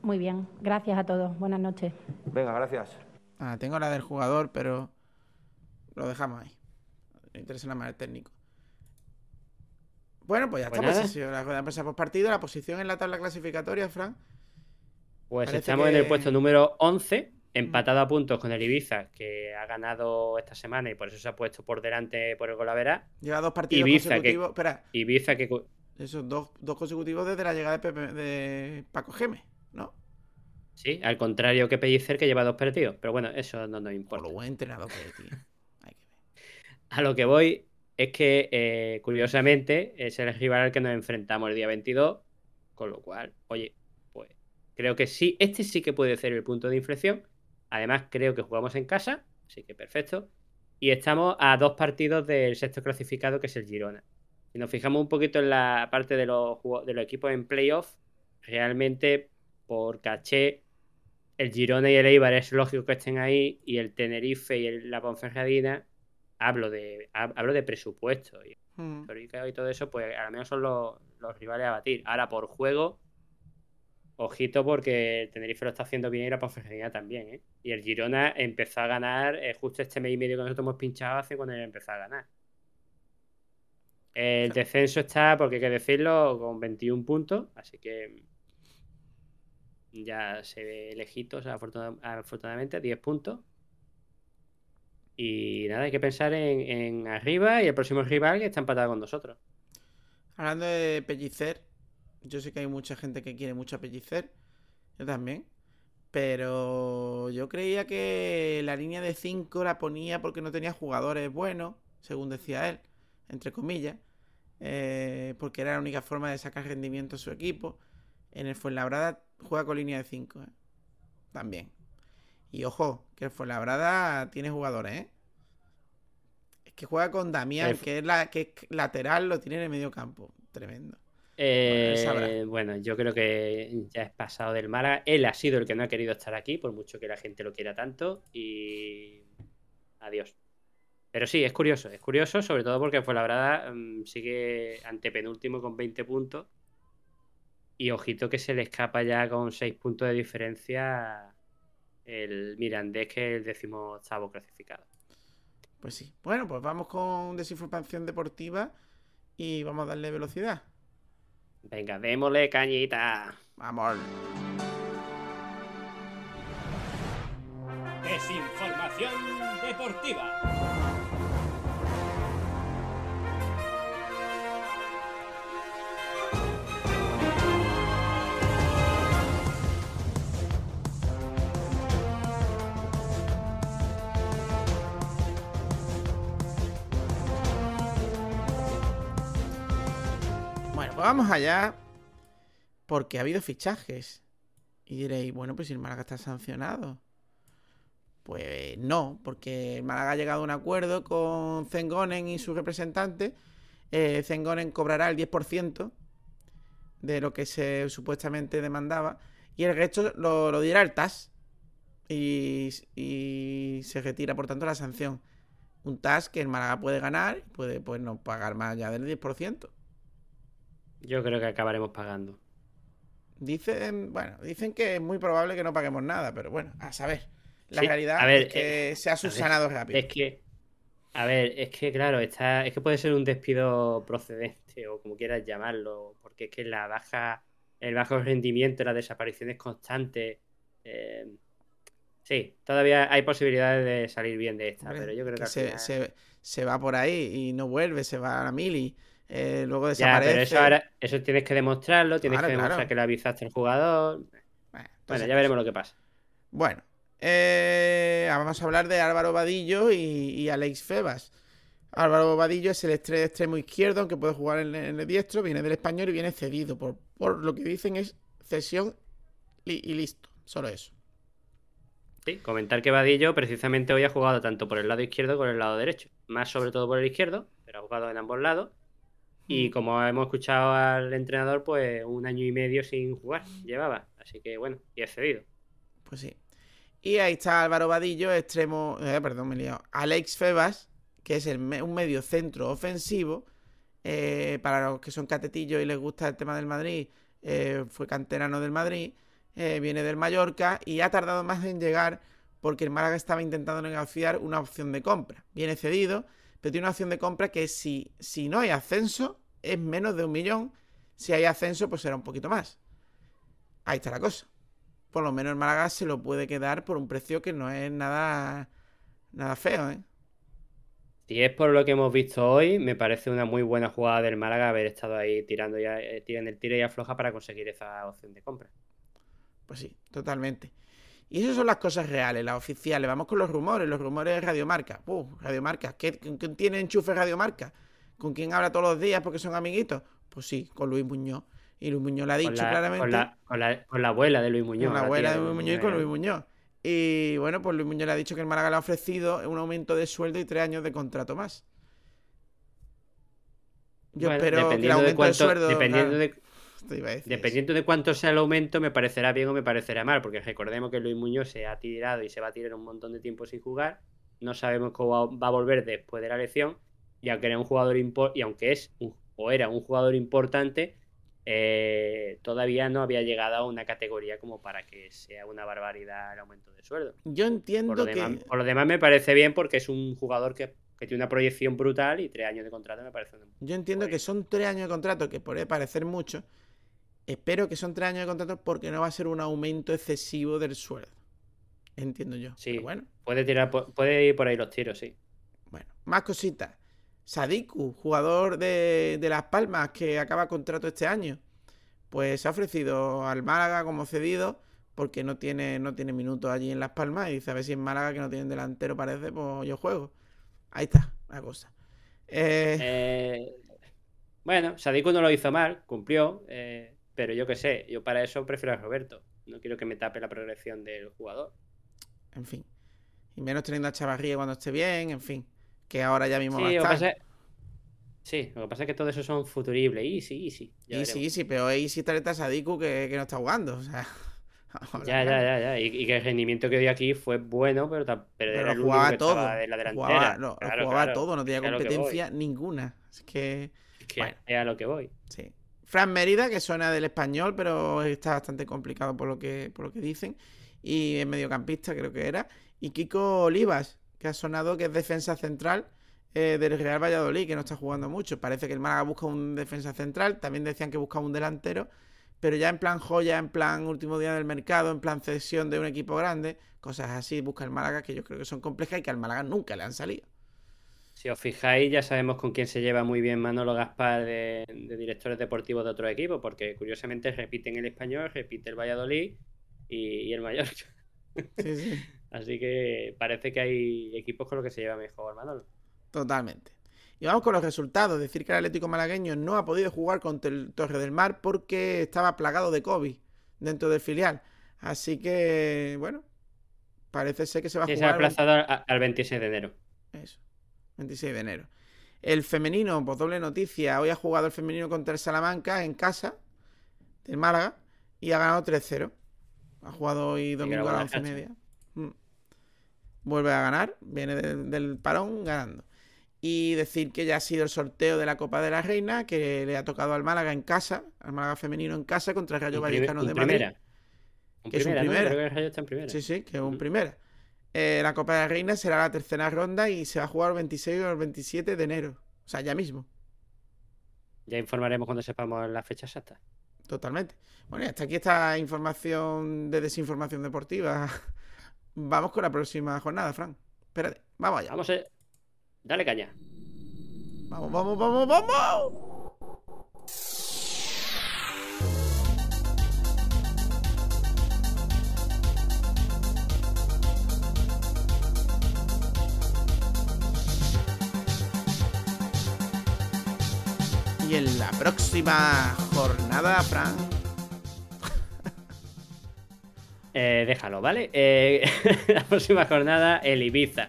muy bien. Gracias a todos. Buenas noches. Venga, gracias. Ah, tengo la del jugador, pero lo dejamos ahí. Me interesa nada más el técnico. Bueno, pues ya pues está. Pues, la por partido, la posición en la tabla clasificatoria, Fran. Pues estamos en el puesto número 11 empatado a puntos con el Ibiza, que ha ganado esta semana y por eso se ha puesto por delante por el Golavera. Lleva dos partidos consecutivos. Espera. Ibiza que. Esos dos, dos consecutivos desde la llegada de, Paco Geme, ¿no? Sí, al contrario que Pellicer, que lleva dos partidos. Pero bueno, eso no nos importa. lo buen entrenado que tío. A lo que voy es que, eh, curiosamente, es el rival al que nos enfrentamos el día 22. Con lo cual, oye, pues creo que sí, este sí que puede ser el punto de inflexión. Además, creo que jugamos en casa, así que perfecto. Y estamos a dos partidos del sexto clasificado, que es el Girona. Si nos fijamos un poquito en la parte de los, de los equipos en playoff, realmente por caché, el Girona y el Eibar es lógico que estén ahí, y el Tenerife y la Ponferradina, hablo de, hablo de presupuesto y, hmm. y todo eso, pues al menos son los, los rivales a batir. Ahora, por juego, Ojito porque el Tenerife lo está haciendo bien y la Ponferradina también, ¿eh? Y el Girona empezó a ganar eh, justo este mes y medio que nosotros hemos pinchado hace cuando él empezó a ganar. El descenso está, porque hay que decirlo, con 21 puntos, así que ya se ve lejitos, afortunadamente, 10 puntos. Y nada, hay que pensar en, en, arriba y el próximo rival que está empatado con nosotros. Hablando de Pellicer, yo sé que hay mucha gente que quiere mucho a Pellicer. Yo también. Pero yo creía que la línea de 5 la ponía porque no tenía jugadores buenos, según decía él, entre comillas. eh, porque era la única forma de sacar rendimiento a su equipo. En el Fuenlabrada juega con línea de 5, ¿eh? también. Y ojo, que el Fuenlabrada tiene jugadores, ¿eh? Es que juega con Damián, que es, la, que es lateral, lo tiene en el medio campo. Tremendo. Eh, bueno, yo creo que ya es pasado del Málaga. Él ha sido el que no ha querido estar aquí, por mucho que la gente lo quiera tanto. Y adiós. Pero sí, es curioso, es curioso, sobre todo porque fue la verdad mm, sigue antepenúltimo con 20 puntos. Y ojito que se le escapa ya con 6 puntos de diferencia el Mirandés, que es el décimo octavo clasificado. Pues sí. Bueno, pues vamos con desinformación deportiva y vamos a darle velocidad. Venga, démosle cañita. Vamos. Desinformación deportiva. Vamos allá. Porque ha habido fichajes. Y diréis, bueno, pues si el Málaga está sancionado. Pues no, porque el Málaga ha llegado a un acuerdo con Zengonen y su representante. Eh, Zengonen cobrará el 10% de lo que se supuestamente demandaba. Y el resto lo, lo dirá el TAS. Y, y, se retira, por tanto, la sanción. Un TAS que el Málaga puede ganar, puede pues, no pagar más allá del 10%. Yo creo que acabaremos pagando. Dicen, bueno, dicen que es muy probable que no paguemos nada, pero bueno, a saber. La realidad es que eh, se ha subsanado rápido. Es que, a ver, es que claro, está, es que puede ser un despido procedente o como quieras llamarlo, porque es que la baja, el bajo rendimiento, las desapariciones constantes, eh, sí, todavía hay posibilidades de salir bien de esta, pero yo creo que, se, se, se, va por ahí y no vuelve, se va a la mili eh, luego desaparece. Ya, pero eso, eso tienes que demostrarlo, tienes que demostrar que le avisaste al jugador. Bueno, ya veremos lo que pasa. Bueno, eh, vamos a hablar de Álvaro Vadillo y, Alex Febas. Álvaro Vadillo es el extremo izquierdo, aunque puede jugar en, el diestro, viene del español y viene cedido. Por, por lo que dicen es cesión y, listo, solo eso. Sí, comentar que Vadillo precisamente hoy ha jugado tanto por el lado izquierdo como por el lado derecho. Más sobre todo por el izquierdo, pero ha jugado en ambos lados. Y mm. como hemos escuchado al entrenador, pues un año y medio sin jugar llevaba. Así que bueno, y ha cedido. Pues sí. Y ahí está Álvaro Vadillo, extremo. Eh, perdón, me he liado. Alex Febas, que es el un medio centro ofensivo. Eh, para los que son catetillos y les gusta el tema del Madrid, eh, fue canterano del Madrid. viene del Mallorca y ha tardado más en llegar porque el Málaga estaba intentando negociar una opción de compra. Viene cedido pero tiene una opción de compra que si, si no hay ascenso es menos de un millón. Si hay ascenso, pues será un poquito más. Ahí está la cosa. Por lo menos el Málaga se lo puede quedar por un precio que no es nada, nada feo, ¿eh? Si es por lo que hemos visto hoy, me parece una muy buena jugada del Málaga haber estado ahí tirando ya, eh, tirando el tiro y afloja para conseguir esa opción de compra. Pues sí, totalmente. Y esas son las cosas reales, las oficiales. Vamos con los rumores, los rumores de Radiomarca. Uh, Radiomarca. ¿Quién tiene enchufe Radiomarca? ¿Con quién habla todos los días porque son amiguitos? Pues sí, con Luis Muñoz. Y Luis Muñoz le ha dicho claramente. Con la, con, la, abuela de Luis Muñoz. Con la abuela de Luis Muñoz y con Luis Muñoz. Y bueno, pues Luis Muñoz le ha dicho que el Málaga le ha ofrecido un aumento de sueldo y tres años de contrato más. Yo espero que el aumento de, sueldo. Dependiendo de Dependiendo de cuánto sea el aumento, me parecerá bien o me parecerá mal, porque recordemos que Luis Muñoz se ha tirado y se va a tirar un montón de tiempo sin jugar. No sabemos cómo va a volver después de la elección. Y aunque era un jugador y aunque es o era un jugador importante, eh, todavía no había llegado a una categoría como para que sea una barbaridad el aumento de sueldo. Yo entiendo que. por lo demás me parece bien porque es un jugador que, tiene una proyección brutal y tres años de contrato me parece. Yo entiendo que son tres años de contrato, que puede parecer mucho, Espero que son tres años de contrato porque no va a ser un aumento excesivo del sueldo. Entiendo yo. Sí, bueno. Puede, tirar, puede ir por ahí los tiros, sí. Bueno, más cositas. Sadiku, jugador de, Las Palmas que acaba contrato este año, pues se ha ofrecido al Málaga como cedido porque no tiene, no tiene minutos allí en Las Palmas y dice a ver si en Málaga que no tienen delantero parece, pues yo juego. Ahí está la cosa. Eh... eh Bueno, Sadiku no lo hizo mal, cumplió, eh, pero yo qué sé, yo para eso prefiero a Roberto. No quiero que me tape la progresión del jugador. En fin. Y menos teniendo a Chavarría cuando esté bien, en fin. Que ahora ya mismo va a estar. Sí, lo que pasa es que todo eso son futuribles. Easy, easy. Easy, easy, pero easy talenta Sadiku que, que no está jugando. O sea. Ya, ya, ya, ya. Y, que el rendimiento que dio aquí fue bueno, pero, pero, pero jugaba todo. De la delantera. Jugaba, todo, no tenía competencia ninguna. Es que. Es que a lo que voy. Sí. Fran Mérida, que suena del español, pero está bastante complicado por lo que, por lo que dicen. Y es mediocampista, creo que era. Y Kiko Olivas, que ha sonado que es defensa central eh, del Real Valladolid, que no está jugando mucho. Parece que el Málaga busca un defensa central. También decían que buscaba un delantero pero ya en plan joya, en plan último día del mercado, en plan cesión de un equipo grande, cosas así busca el Málaga que yo creo que son complejas y que al Málaga nunca le han salido. Si os fijáis, ya sabemos con quién se lleva muy bien Manolo Gaspar de, directores deportivos de otro equipo, porque curiosamente repiten el español, repite el Valladolid y, el Mallorca. Así que parece que hay equipos con los que se lleva mejor Manolo. Totalmente. Y vamos con los resultados. Decir que el Atlético Malagueño no ha podido jugar contra el Torre del Mar porque estaba plagado de COVID dentro del filial. Así que, bueno, parece ser que se va a jugar. Se ha aplazado al 26 de enero. Eso, 26 de enero. El femenino, pues doble noticia. Hoy ha jugado el femenino contra el Salamanca en casa del Málaga y ha ganado 3-0. Ha jugado hoy domingo a las 11 y media. Mm. Vuelve a ganar, viene del parón ganando. Y decir que ya ha sido el sorteo de la Copa de la Reina, que le ha tocado al Málaga en casa, al Málaga femenino en casa contra el Rayo Vallecano de Madrid. Primera. que es un primera. Creo que el Rayo está en primera. Sí, sí, que es un primera. Eh, la Copa de la Reina será la tercera ronda y se va a jugar el 26 o el 27 de enero. O sea, ya mismo. Ya informaremos cuando sepamos la fecha exacta. Totalmente. Bueno, y hasta aquí esta información de desinformación deportiva. Vamos con la próxima jornada, Fran. Espérate, vamos allá. Vamos a... Dale caña. Vamos, vamos, vamos, vamos. Y en la próxima jornada, Fran. eh, déjalo, ¿vale? Eh, la próxima jornada, el Ibiza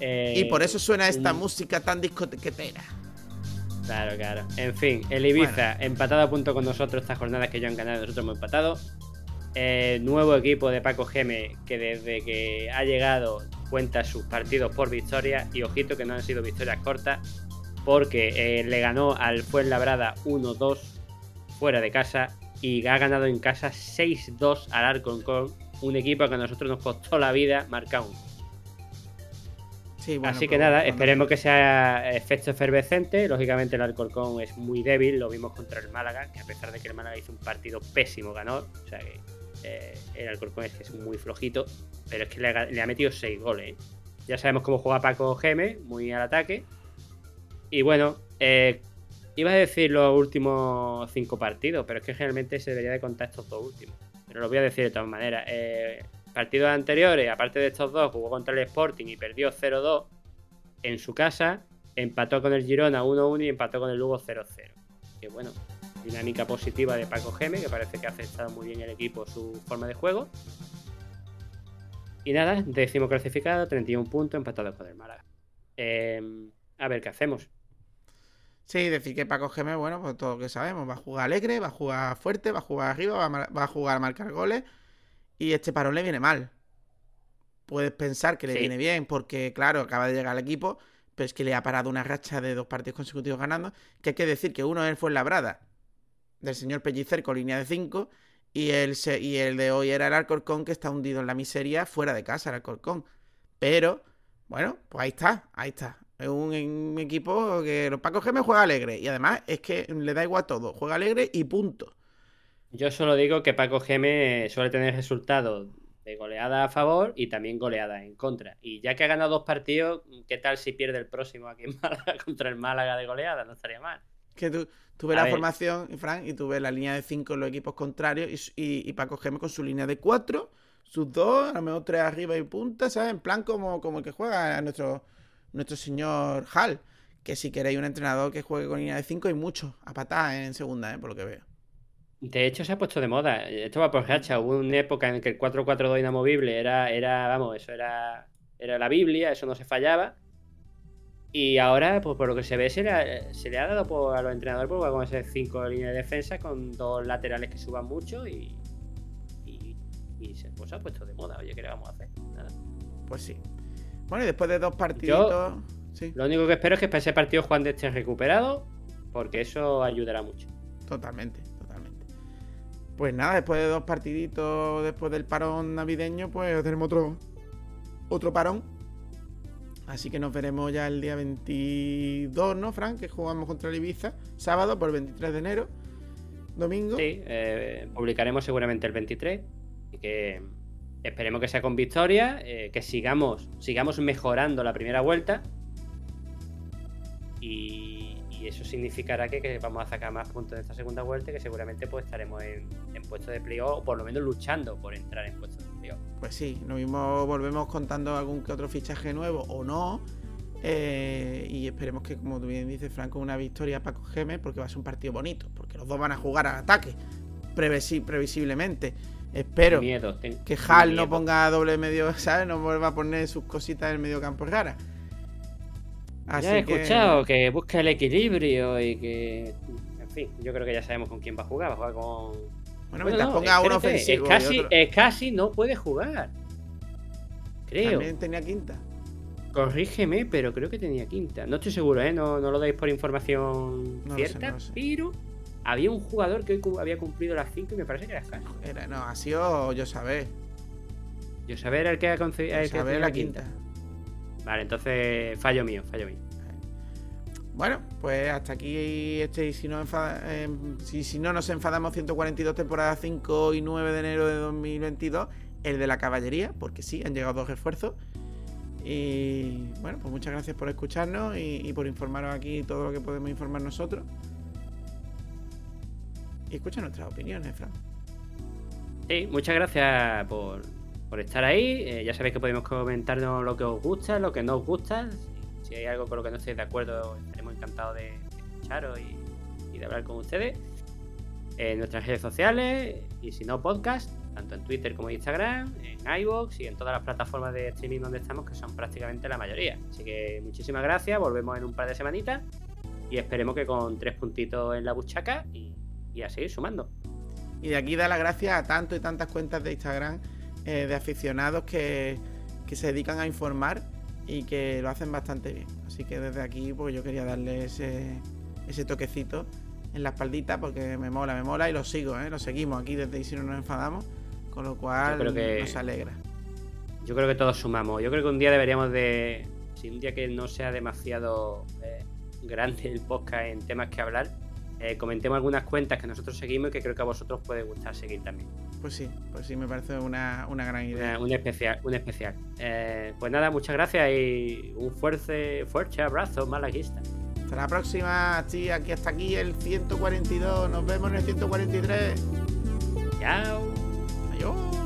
y por eso suena esta música tan discotequetera. Claro, claro. En fin, el Ibiza empatado a punto con nosotros esta jornada que yo han ganado, nosotros hemos empatado. Eh, nuevo equipo de Paco Geme que desde que ha llegado cuenta sus partidos por victoria y ojito que no han sido victorias cortas porque eh, le ganó al Fuenlabrada 1-2 fuera de casa y ha ganado en casa 6-2 al Arconcon, un equipo que a nosotros nos costó la vida marcar un Así que nada, esperemos que sea efecto efervescente. Lógicamente el Alcorcón es muy débil, lo vimos contra el Málaga, que a pesar de que el Málaga hizo un partido pésimo, ganó. O sea que eh, el Alcorcón es que es muy flojito, pero es que le ha, metido 6 goles. ¿eh? Ya sabemos cómo juega Paco Geme, muy al ataque. Y bueno, eh, iba a decir los últimos 5 partidos, pero es que generalmente se debería de contar estos dos últimos. Pero lo voy a decir de todas maneras. Eh, partidos anteriores, aparte de estos dos, jugó contra el Sporting y perdió 0-2 en su casa, empató con el Girona 1-1 y empató con el Lugo 0-0. Que bueno, dinámica positiva de Paco Geme, que parece que ha aceptado muy bien el equipo su forma de juego. Y nada, décimo clasificado, 31 puntos, empatado con el Málaga. Em, a ver qué hacemos. Sí, decir que Paco Geme, bueno, pues todo lo que sabemos, va a jugar alegre, va a jugar fuerte, va a jugar arriba, va va a jugar a marcar goles y este parón le viene mal. Puedes pensar que le viene bien porque, claro, acaba de llegar al equipo, pero es que le ha parado una racha de dos partidos consecutivos ganando, que hay que decir que uno fue en la brada del señor Pellicer con línea de 5 y el, y el de hoy era el Alcorcón que está hundido en la miseria fuera de casa, el Alcorcón. Pero, bueno, pues ahí está, ahí está. Es un, equipo que los Paco me juega alegre y además es que le da igual todo, juega alegre y punto. Yo solo digo que Paco Geme suele tener resultados de goleada a favor y también goleada en contra. Y ya que ha ganado dos partidos, ¿qué tal si pierde el próximo aquí en Málaga contra el Málaga de goleada? No estaría mal. Que tú, ves la formación, Frank, y tú ves la línea de cinco en los equipos contrarios y, Paco Geme con su línea de cuatro, sus dos, a lo mejor tres arriba y punta, ¿sabes? En plan como, como el que juega nuestro, nuestro señor Hall que si queréis un entrenador que juegue con línea de 5 hay muchos a patar en segunda, ¿eh? por lo que veo. De hecho, se ha puesto de moda. Esto va por hacha. Hubo una época en que el 4-4-2 inamovible era, era, vamos, eso era, era la Biblia, eso no se fallaba. Y ahora, pues por lo que se ve, se le ha, se le ha dado por, a los entrenadores por con ese 5 líneas de defensa con dos laterales que suban mucho y, y, se, pues, ha puesto de moda. Oye, ¿qué le vamos a hacer? Nada. Pues sí. Bueno, y después de dos partiditos. sí. Lo único que espero es que para ese partido Juan de esté recuperado, porque eso ayudará mucho. Totalmente. Pues nada, después de dos partiditos, después del parón navideño, pues tenemos otro, otro parón. Así que nos veremos ya el día 22, ¿no, Frank? Que jugamos contra el Ibiza, sábado por el 23 de enero, domingo. Sí, eh, publicaremos seguramente el 23. Y que esperemos que sea con victoria, eh, que sigamos, sigamos mejorando la primera vuelta. Y y eso significará que, vamos a sacar más puntos de esta segunda vuelta y que seguramente pues estaremos en, en puestos de playoff o por lo menos luchando por entrar en puestos de playoff. Pues sí, lo mismo volvemos contando algún que otro fichaje nuevo o no. Eh, y esperemos que, como tú bien dices, Franco, una victoria para Gemes porque va a ser un partido bonito, porque los dos van a jugar al ataque, previsiblemente. Espero que Hal no ponga doble medio, ¿sabes? No vuelva a poner sus cositas en el medio campo rara ya he escuchado que... busca el equilibrio y que. En fin, yo creo que ya sabemos con quién va a jugar. Va a jugar con. Bueno, mientras ponga uno ofensivo. Es casi, es casi no puede jugar. Creo. También tenía quinta. Corrígeme, pero creo que tenía quinta. No estoy seguro, ¿eh? No, no lo dais por información cierta, pero había un jugador que hoy había cumplido las 5 y me parece que era Scar. Era, no, ha sido yo saber. Yo saber era el que ha conseguido la quinta. Vale, entonces fallo mío, fallo mío. Bueno, pues hasta aquí este, si no, eh, si, si, no nos enfadamos 142 temporadas 5 y 9 de enero de 2022, el de la caballería, porque sí, han llegado dos refuerzos. Y bueno, pues muchas gracias por escucharnos y, por informaros aquí todo lo que podemos informar nosotros. Escucha nuestras opiniones, Fran. Sí, muchas gracias por, por estar ahí. Eh, ya sabéis que podemos comentarnos lo que os gusta, lo que no os gusta. Si, hay algo con lo que no estéis de acuerdo, estaremos encantados de, escucharos y, de hablar con ustedes. En nuestras redes sociales y si no, podcast, tanto en Twitter como en Instagram, en iVoox y en todas las plataformas de streaming donde estamos, que son prácticamente la mayoría. Así que muchísimas gracias, volvemos en un par de semanitas y esperemos que con tres puntitos en la buchaca y a seguir sumando. Y de aquí da las gracias a tanto y tantas cuentas de Instagram eh, de aficionados que, se dedican a informar y que lo hacen bastante bien. Así que desde aquí pues yo quería darle ese, ese toquecito en la espaldita porque me mola, me mola y lo sigo, ¿eh? lo seguimos aquí desde y si no nos enfadamos, con lo cual nos alegra. Yo creo que todos sumamos. Yo creo que un día deberíamos de, si un día que no sea demasiado eh, grande el podcast en temas que hablar, eh, comentemos algunas cuentas que nosotros seguimos y que creo que a vosotros puede gustar seguir también. Pues sí, pues sí, me parece una, gran idea. un especial, un especial. Eh, pues nada, muchas gracias y un fuerte, fuerte abrazo malaguista. Hasta la próxima, sí, aquí hasta aquí el 142. Nos vemos en el 143. Chao. Adiós.